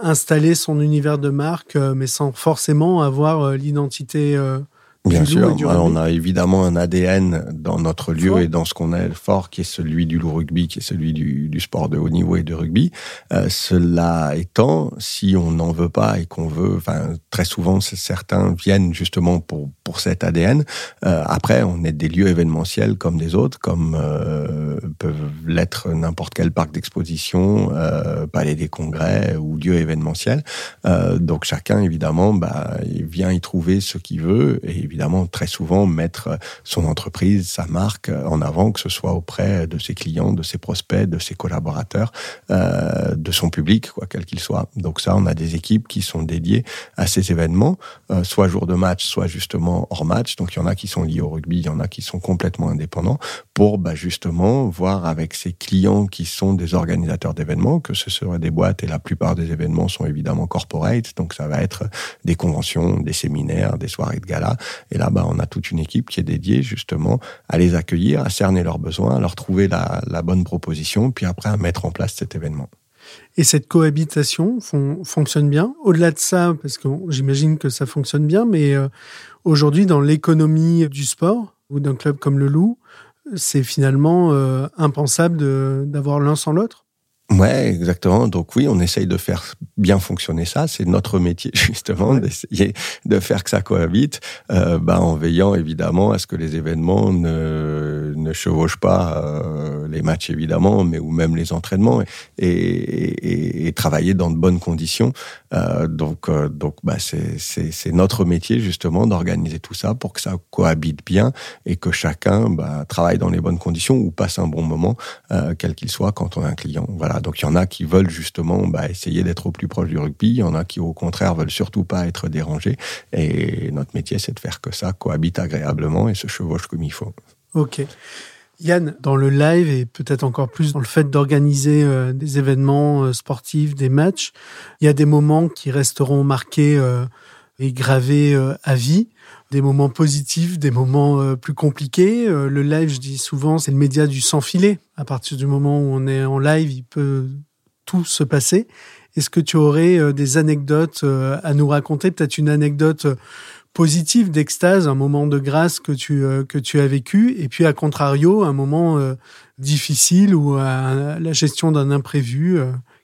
installer son univers de marque, mais sans forcément avoir l'identité Bien sûr. on a évidemment un ADN dans notre lieu et dans ce qu'on est fort, qui est celui du loup rugby, qui est celui du, du sport de haut niveau et de rugby. Euh, cela étant, si on n'en veut pas et qu'on veut, enfin, très souvent, certains viennent justement pour pour cet ADN. Euh, après, on est des lieux événementiels comme des autres, comme euh, peuvent l'être n'importe quel parc d'exposition, euh, palais des congrès ou lieu événementiel. Euh, donc chacun, évidemment, bah, il vient y trouver ce qu'il veut et évidemment très souvent mettre son entreprise, sa marque en avant, que ce soit auprès de ses clients, de ses prospects, de ses collaborateurs, euh, de son public, quoi quel qu'il soit. Donc ça, on a des équipes qui sont dédiées à ces événements, euh, soit jour de match, soit justement hors match. Donc il y en a qui sont liés au rugby, il y en a qui sont complètement indépendants pour bah, justement voir avec ses clients qui sont des organisateurs d'événements, que ce serait des boîtes et la plupart des événements sont évidemment corporate, donc ça va être des conventions, des séminaires, des soirées de gala. Et là, bah, on a toute une équipe qui est dédiée justement à les accueillir, à cerner leurs besoins, à leur trouver la, bonne proposition, puis après à mettre en place cet événement. Et cette cohabitation fonctionne bien? Au-delà de ça, parce que j'imagine que ça fonctionne bien, mais euh, aujourd'hui, dans l'économie du sport ou d'un club comme le Loup, c'est finalement euh, impensable d'avoir l'un sans l'autre? Ouais, exactement. Donc oui, on essaye de faire bien fonctionner ça. C'est notre métier justement d'essayer de faire que ça cohabite, euh, bah, en veillant évidemment à ce que les événements ne, ne chevauchent pas euh, les matchs évidemment, mais ou même les entraînements, et, et, et travailler dans de bonnes conditions. Euh, donc euh, donc bah c'est notre métier justement d'organiser tout ça pour que ça cohabite bien et que chacun bah, travaille dans les bonnes conditions ou passe un bon moment, quel qu'il soit, quand on a un client. Voilà. Donc il y en a qui veulent justement bah, essayer d'être au plus proche du rugby, il y en a qui au contraire veulent surtout pas être dérangés. Et notre métier, c'est de faire que ça cohabite agréablement et se chevauche comme il faut. Ok. Yann, dans le live et peut-être encore plus dans le fait d'organiser euh, des événements euh, sportifs, des matchs, il y a des moments qui resteront marqués euh, et gravés à vie des moments positifs, des moments euh, plus compliqués. Euh, le live, je dis souvent, c'est le média du sans filet. À partir du moment où on est en live, il peut tout se passer. Est-ce que tu aurais euh, des anecdotes à nous raconter? Peut-être une anecdote positive d'extase, un moment de grâce que tu, que tu as vécu, et puis à contrario, un moment difficile ou la gestion d'un imprévu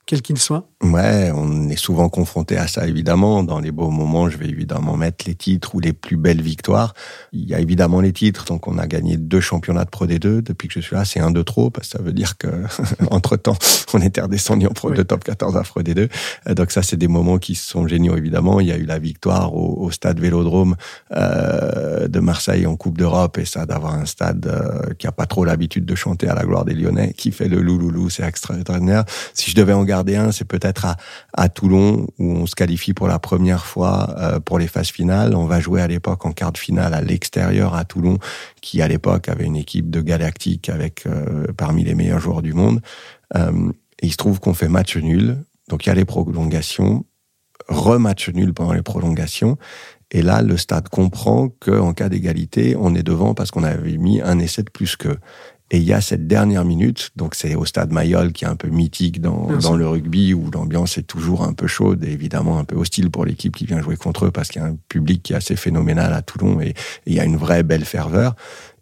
quel qu'il soit Ouais, on est souvent confronté à ça, évidemment. Dans les beaux moments, je vais évidemment mettre les titres ou les plus belles victoires. Il y a évidemment les titres. Donc, on a gagné deux championnats de Pro D2 depuis que je suis là. C'est un de trop, parce que ça veut dire que, entre temps, on était redescendu en Pro de Top 14 à Pro D2. Euh, donc, ça, c'est des moments qui sont géniaux, évidemment. Il y a eu la victoire au, stade Vélodrome euh, de Marseille en Coupe d'Europe. Et ça, d'avoir un stade euh, qui a pas trop l'habitude de chanter à la gloire des Lyonnais, qui fait le louloulou, c'est extraordinaire. Si je devais en garder c'est peut-être à, Toulon où on se qualifie pour la première fois euh, pour les phases finales. On va jouer à l'époque en quart de finale à l'extérieur à Toulon, qui à l'époque avait une équipe de galactique avec euh, parmi les meilleurs joueurs du monde. Euh, il se trouve qu'on fait match nul, donc il y a les prolongations, rematch nul pendant les prolongations. Et là, le stade comprend qu'en cas d'égalité, on est devant parce qu'on avait mis un essai de plus qu'eux. Et il y a cette dernière minute, donc c'est au stade Mayol qui est un peu mythique dans, dans le rugby où l'ambiance est toujours un peu chaude et évidemment un peu hostile pour l'équipe qui vient jouer contre eux parce qu'il y a un public qui est assez phénoménal à Toulon et, il y a une vraie belle ferveur.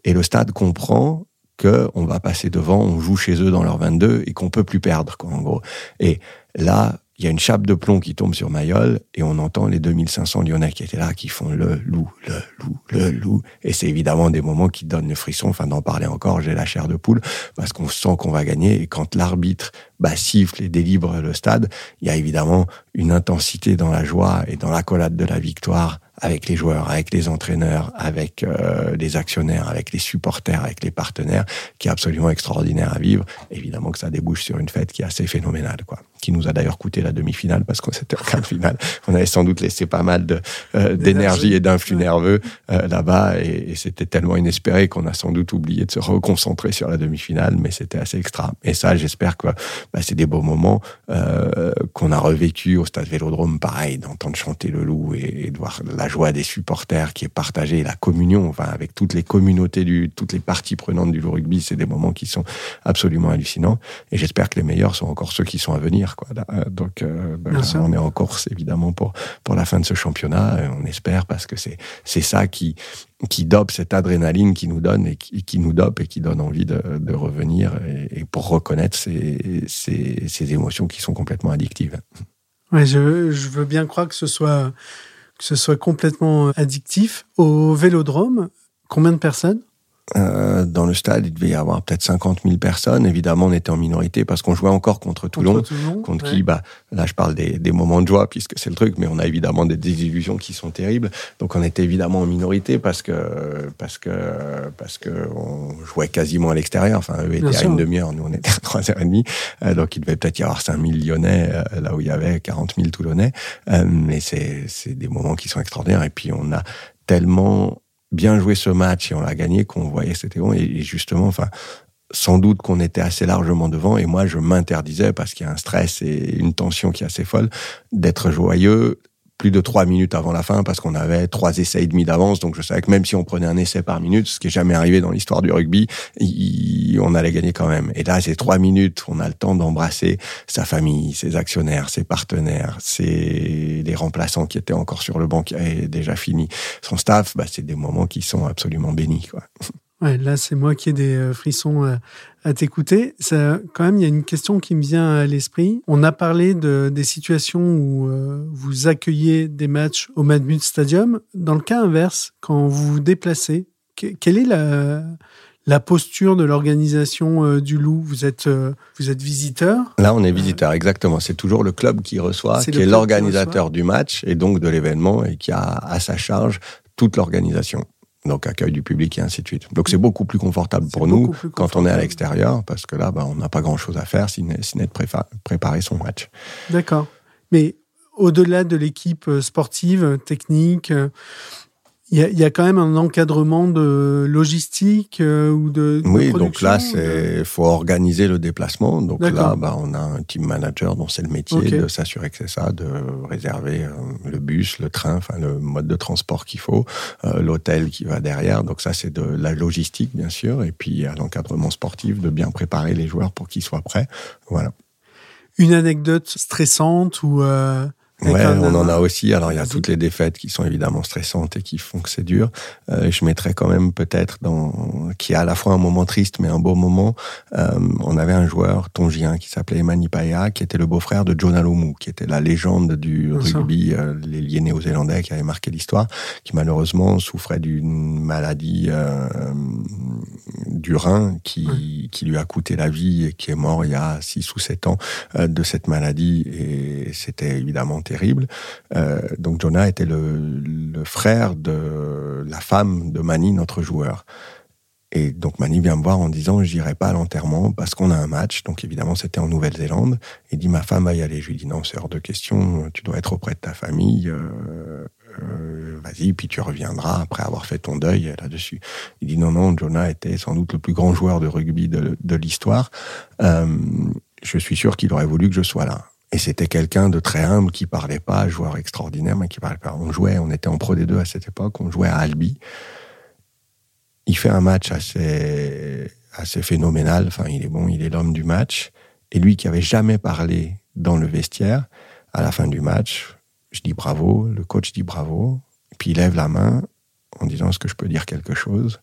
Et le stade comprend que on va passer devant, on joue chez eux dans leur 22 et qu'on peut plus perdre, quoi, en gros. Et là, il y a une chape de plomb qui tombe sur Mayol et on entend les 2500 Lyonnais qui étaient là, qui font le loup, le loup, le loup. Et c'est évidemment des moments qui donnent le frisson. Enfin, d'en parler encore, j'ai la chair de poule parce qu'on sent qu'on va gagner. Et quand l'arbitre bah, siffle et délivre le stade, il y a évidemment une intensité dans la joie et dans l'accolade de la victoire avec les joueurs, avec les entraîneurs, avec euh, les actionnaires, avec les supporters, avec les partenaires, qui est absolument extraordinaire à vivre. Évidemment que ça débouche sur une fête qui est assez phénoménale, quoi. Qui nous a d'ailleurs coûté la demi-finale parce qu'on s'était en quart de finale. On avait sans doute laissé pas mal euh, d'énergie et d'influx nerveux euh, là-bas et, et c'était tellement inespéré qu'on a sans doute oublié de se reconcentrer sur la demi-finale, mais c'était assez extra. Et ça, j'espère que bah, c'est des beaux moments euh, qu'on a revécu au stade Vélodrome, pareil, d'entendre chanter le loup et, et de voir la joie des supporters qui est partagée, la communion, enfin, avec toutes les communautés du, toutes les parties prenantes du rugby, c'est des moments qui sont absolument hallucinants. Et j'espère que les meilleurs sont encore ceux qui sont à venir, quoi. Euh, donc, euh, ben, on est en course, évidemment, pour, pour la fin de ce championnat. On espère parce que c'est, c'est ça qui, qui dope cette adrénaline qui nous donne et qui, qui nous dope et qui donne envie de, de revenir et, et, pour reconnaître ces, ces, ces, émotions qui sont complètement addictives. Ouais, je, je veux bien croire que ce soit que ce soit complètement addictif. Au Vélodrome, combien de personnes? Euh, dans le stade, il devait y avoir peut-être 50 000 personnes. Évidemment, on était en minorité parce qu'on jouait encore contre Toulon, contre, qui, bah, là, je parle des, des moments de joie puisque c'est le truc, mais on a évidemment des désillusions qui sont terribles. Donc, on était évidemment en minorité parce que parce que parce que on jouait quasiment à l'extérieur. Enfin, eux étaient à une demi-heure, nous on était à trois heures et demie. Euh, donc, il devait peut-être y avoir 5 000 Lyonnais euh, là où il y avait 40 000 Toulonnais. mais c'est c'est des moments qui sont extraordinaires. Et puis, on a tellement bien joué ce match et on l'a gagné qu'on voyait c'était bon. Et justement, enfin, sans doute qu'on était assez largement devant et moi je m'interdisais parce qu'il y a un stress et une tension qui est assez folle d'être joyeux plus de trois minutes avant la fin parce qu'on avait trois essais et demi d'avance. Donc je savais que même si on prenait un essai par minute, ce qui est jamais arrivé dans l'histoire du rugby, on allait gagner quand même. Et là, c'est trois minutes, on a le temps d'embrasser sa famille, ses actionnaires, ses partenaires, ses les remplaçants qui étaient encore sur le banc qui avaient déjà fini son staff. Bah, c'est des moments qui sont absolument bénis. Quoi. Ouais, là, c'est moi qui ai des euh, frissons euh, à t'écouter. Ça, quand même, il y a une question qui me vient à l'esprit. On a parlé de, des situations où euh, vous accueillez des matchs au Madmut Stadium. Dans le cas inverse, quand vous vous déplacez, quelle est la, la posture de l'organisation du Loup? Vous êtes, vous êtes visiteur? Là, on est visiteur, exactement. C'est toujours le club qui reçoit, qui est l'organisateur du match et donc de l'événement et qui a à sa charge toute l'organisation donc accueil du public et ainsi de suite. Donc c'est beaucoup plus confortable pour nous quand on est à l'extérieur, parce que là, bah, on n'a pas grand-chose à faire si n'est de préparer son match. D'accord. Mais au-delà de l'équipe euh, sportive, technique, euh, il y, a, quand même un encadrement de logistique euh, ou de, Oui, donc là, c'est faut organiser le déplacement. Donc là, bah, on a un team manager dont c'est le métier de s'assurer que c'est ça, de réserver euh, le bus, le train, enfin le mode de transport qu'il faut, euh, l'hôtel qui va derrière. Donc ça, c'est de la logistique, bien sûr, et puis à l'encadrement sportif, de bien préparer les joueurs pour qu'ils soient prêts. Voilà. Une anecdote stressante ou Ouais, on en a aussi. Alors il y a toutes les défaites qui sont évidemment stressantes et qui font que c'est dur. Euh, je mettrais quand même peut-être dans qui a à la fois un moment triste mais un beau moment. Euh, on avait un joueur tongien qui s'appelait Emani Paya, qui était le beau-frère de John Alomu, qui était la légende du rugby, euh, les liés néo-zélandais qui avait marqué l'histoire, qui malheureusement souffrait d'une maladie euh, du rein qui, qui lui a coûté la vie et qui est mort il y a 6 ou 7 ans euh, de cette maladie et c'était évidemment terrible. Euh, donc Jonah était le, frère de la femme de Mani, notre joueur. Et donc Mani vient me voir en disant je n'irai pas à l'enterrement parce qu'on a un match. Donc évidemment c'était en Nouvelle-Zélande. Il dit ma femme va y aller. Je lui dis non c'est hors de question. Tu dois être auprès de ta famille. Euh, euh, vas-y puis tu reviendras après avoir fait ton deuil là-dessus. Il dit non non Jonah était sans doute le plus grand joueur de rugby de, l'histoire. je suis sûr qu'il aurait voulu que je sois là. Et c'était quelqu'un de très humble qui parlait pas, joueur extraordinaire, mais qui parlait pas. On jouait, on était en Pro D2 à cette époque, on jouait à Albi. Il fait un match assez, assez phénoménal. Enfin, il est bon, il est l'homme du match. Et lui qui avait jamais parlé dans le vestiaire, à la fin du match, je dis bravo, le coach dit bravo, puis il lève la main en disant est-ce que je peux dire quelque chose?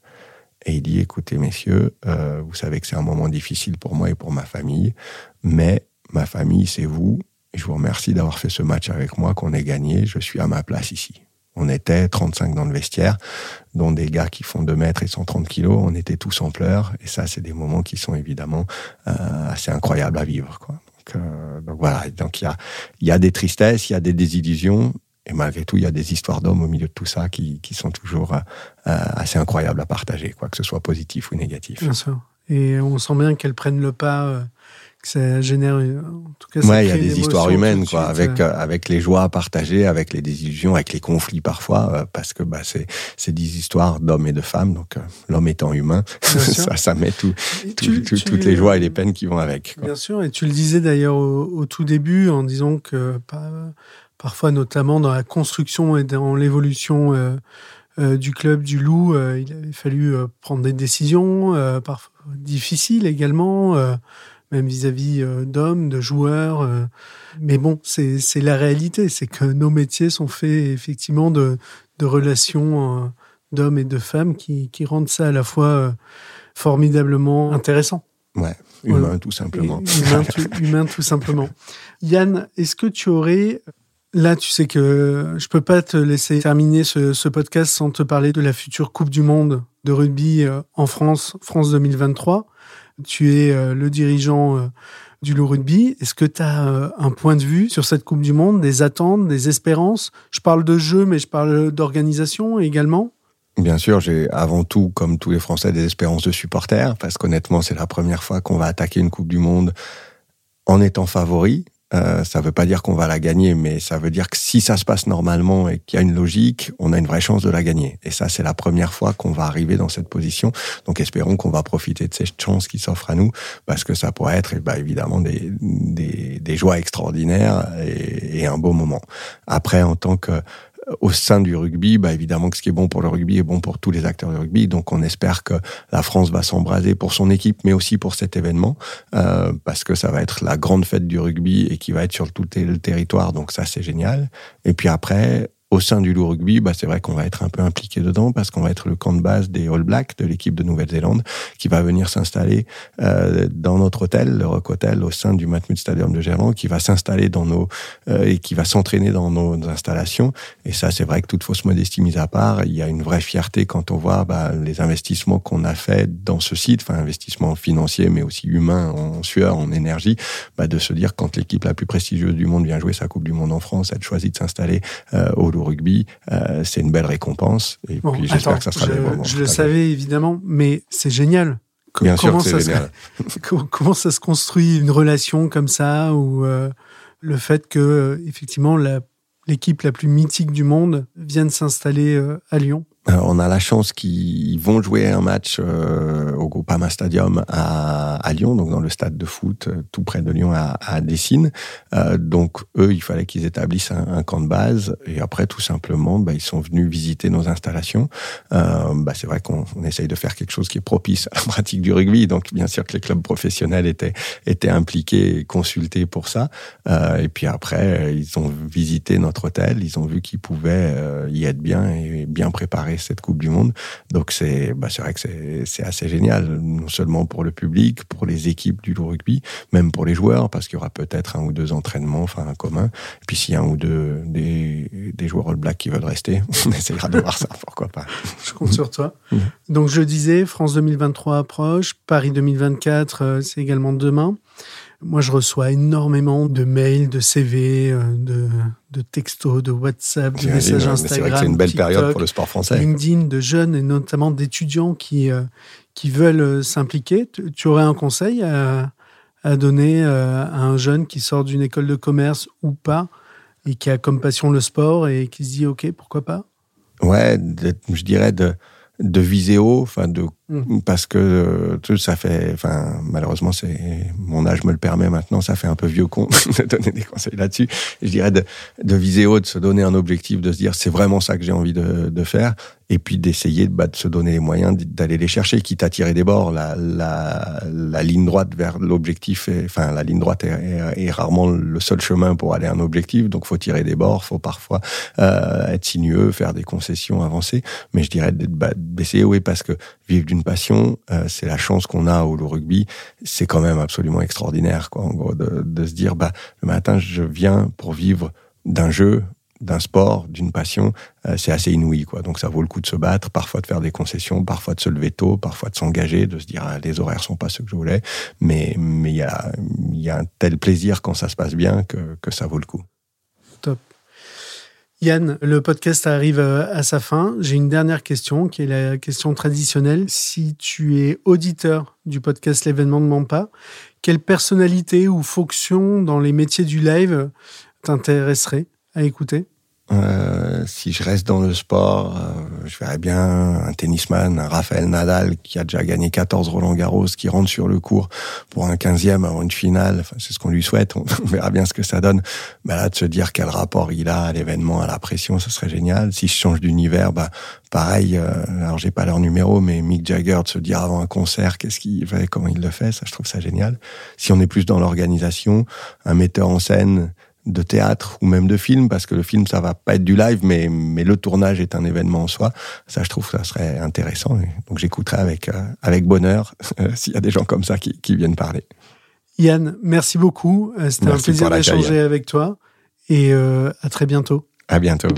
Et il dit écoutez messieurs, euh, vous savez que c'est un moment difficile pour moi et pour ma famille, mais ma famille, c'est vous. Et je vous remercie d'avoir fait ce match avec moi, qu'on ait gagné. Je suis à ma place ici. On était 35 dans le vestiaire, dont des gars qui font 2 mètres et 130 kilos. On était tous en pleurs. Et ça, c'est des moments qui sont évidemment euh, assez incroyables à vivre. Quoi. Donc, euh, donc voilà. Donc il y a, des tristesses, il y a des désillusions. Et malgré tout, il y a des histoires d'hommes au milieu de tout ça qui, sont toujours euh, assez incroyables à partager, quoi que ce soit positif ou négatif. Bien sûr. Et on sent bien qu'elles prennent le pas ça génère, en tout cas, ouais, il y a des histoires humaines, quoi, avec euh, avec les joies partagées, avec les désillusions, avec les conflits parfois, euh, parce que bah c'est c'est des histoires d'hommes et de femmes, donc euh, l'homme étant humain, ça ça met tout, toutes les joies et les peines qui vont avec. Bien sûr, et tu le disais d'ailleurs au, tout début en disant que parfois, notamment dans la construction et dans l'évolution. du club du Loup, il avait fallu prendre des décisions, parfois difficiles également, même vis-à-vis euh, d'hommes, de joueurs. Euh. mais bon, c'est la réalité, c'est que nos métiers sont faits effectivement de, de relations euh, d'hommes et de femmes qui, qui, rendent ça à la fois formidablement intéressant. Ouais, humain tout simplement. Humain tout, simplement. Yann, est-ce que tu aurais Là, tu sais que je peux pas te laisser terminer ce, ce, podcast sans te parler de la future Coupe du Monde de rugby en France, France 2023. Tu es le dirigeant du loup rugby. Est-ce que tu as un point de vue sur cette Coupe du Monde, des attentes, des espérances? Je parle de jeu, mais je parle d'organisation également. Bien sûr, j'ai avant tout, comme tous les Français, des espérances de supporters, parce qu'honnêtement, c'est la première fois qu'on va attaquer une Coupe du Monde en étant favori. Euh, ça ne veut pas dire qu'on va la gagner, mais ça veut dire que si ça se passe normalement et qu'il y a une logique, on a une vraie chance de la gagner. Et ça, c'est la première fois qu'on va arriver dans cette position. Donc, espérons qu'on va profiter de cette chance qui s'offre à nous, parce que ça pourrait être, bah, évidemment, des joies extraordinaires et, et un beau moment. Après, en tant que au sein du rugby, bah évidemment que ce qui est bon pour le rugby est bon pour tous les acteurs du rugby. Donc on espère que la France va s'embraser pour son équipe, mais aussi pour cet événement, euh, parce que ça va être la grande fête du rugby et qui va être sur tout le territoire. Donc ça c'est génial. Et puis après, au sein du loup rugby, bah, c'est vrai qu'on va être un peu impliqué dedans parce qu'on va être le camp de base des All Blacks de l'équipe de Nouvelle-Zélande qui va venir s'installer euh, dans notre hôtel, le Rock Hotel, au sein du Matmut Stadium de Gerland, qui va s'installer dans nos euh, et qui va s'entraîner dans nos installations. Et ça, c'est vrai que toute fausse modestie mise à part, il y a une vraie fierté quand on voit bah, les investissements qu'on a fait dans ce site, enfin investissements financiers mais aussi humains, en sueur, en énergie, bah, de se dire quand l'équipe la plus prestigieuse du monde vient jouer sa Coupe du Monde en France, elle choisit de s'installer euh, au Loup rugby, euh, c'est une belle récompense. Et puis j'espère que ça sera je, des moments. Je le savais évidemment, mais c'est génial. Bien comment sûr, c'est génial. Se, comment ça se construit une relation comme ça ou euh, le fait que euh, effectivement l'équipe la plus mythique du monde vienne s'installer euh, à Lyon? On a la chance qu'ils vont jouer un match euh, au Groupama Stadium à, à, Lyon, donc dans le stade de foot euh, tout près de Lyon à, à Dessines. Euh, donc eux, il fallait qu'ils établissent un, un, camp de base et après tout simplement, bah, ils sont venus visiter nos installations. Euh, bah, c'est vrai qu'on essaye de faire quelque chose qui est propice à la pratique du rugby, donc bien sûr que les clubs professionnels étaient étaient impliqués et consultés pour ça. Euh, et puis après, ils ont visité notre hôtel, ils ont vu qu'ils pouvaient y être bien et bien préparés cette Coupe du Monde. Donc c'est bah, vrai que c'est assez génial, non seulement pour le public, pour les équipes du rugby, même pour les joueurs, parce qu'il y aura peut-être un ou deux entraînements, enfin un commun. Et puis s'il y a un ou deux des, des joueurs All Black qui veulent rester, on essaiera de voir ça, pourquoi pas. Je compte sur toi. Mmh. Donc je disais, France 2023 approche, Paris 2024, euh, c'est également demain. Moi, je reçois énormément de mails, de CV, euh, de, de textos, de WhatsApp, de messages Instagram. C'est vrai que c'est une belle période pour le sport français. LinkedIn, de jeunes et notamment d'étudiants qui, euh, qui veulent euh, s'impliquer. Tu aurais un conseil à, à donner à un jeune qui sort d'une école de commerce ou pas et qui a comme passion le sport et qui se dit OK, pourquoi pas? Ouais, je dirais de de viser haut, enfin de mmh. parce que euh, tout ça fait, enfin malheureusement c'est mon âge me le permet maintenant, ça fait un peu vieux con de donner des conseils là-dessus. Je dirais de, viser haut, de se donner un objectif, de se dire c'est vraiment ça que j'ai envie de, faire, et puis d'essayer bah, de se donner les moyens d'aller les chercher, quitte à tirer des bords. La, la, la ligne droite vers l'objectif, enfin la ligne droite est, rarement le seul chemin pour aller à un objectif, donc faut tirer des bords, faut parfois euh, être sinueux, faire des concessions, avancer. Mais je dirais d'essayer, oui, parce que vivre d'une passion, euh, c'est la chance qu'on a au rugby, c'est quand même absolument extraordinaire, quoi. En gros, de, se dire, bah le matin, je viens pour vivre d'un jeu, d'un sport, d'une passion, euh, c'est assez inouï, quoi. Donc ça vaut le coup de se battre, parfois de faire des concessions, parfois de se lever tôt, parfois de s'engager, de se dire ah, les horaires sont pas ceux que je voulais, mais mais il y a il y a un tel plaisir quand ça se passe bien que que ça vaut le coup. Top. Yann, le podcast arrive euh, à sa fin. J'ai une dernière question qui est la question traditionnelle. Si tu es auditeur du podcast L'événement ne ment quelle personnalité ou fonction dans les métiers du live t'intéresserait à écouter? Euh, si je reste dans le sport, euh, je verrais bien un tennisman, un Raphaël Nadal qui a déjà gagné 14 Roland Garros, qui rentre sur le cours pour un 15e avant une finale. Enfin, c'est ce qu'on lui souhaite. On verra bien ce que ça donne. Bah là, de se dire quel rapport il a à l'événement, à la pression, ce serait génial. Si je change d'univers, bah pareil. Euh, alors j'ai pas leur numéro, mais Mick Jagger de se dire avant un concert qu'est-ce qu'il fait, comment il le fait, ça je trouve ça génial. Si on est plus dans l'organisation, un metteur en scène de théâtre ou même de film, parce que le film, ça va pas être du live, mais, mais le tournage est un événement en soi. Ça, je trouve que ça serait intéressant. Donc j'écouterai avec, euh, avec bonheur euh, s'il y a des gens comme ça qui, qui viennent parler. Yann, merci beaucoup. Euh, c'était un plaisir d'échanger avec toi et à très bientôt. À bientôt.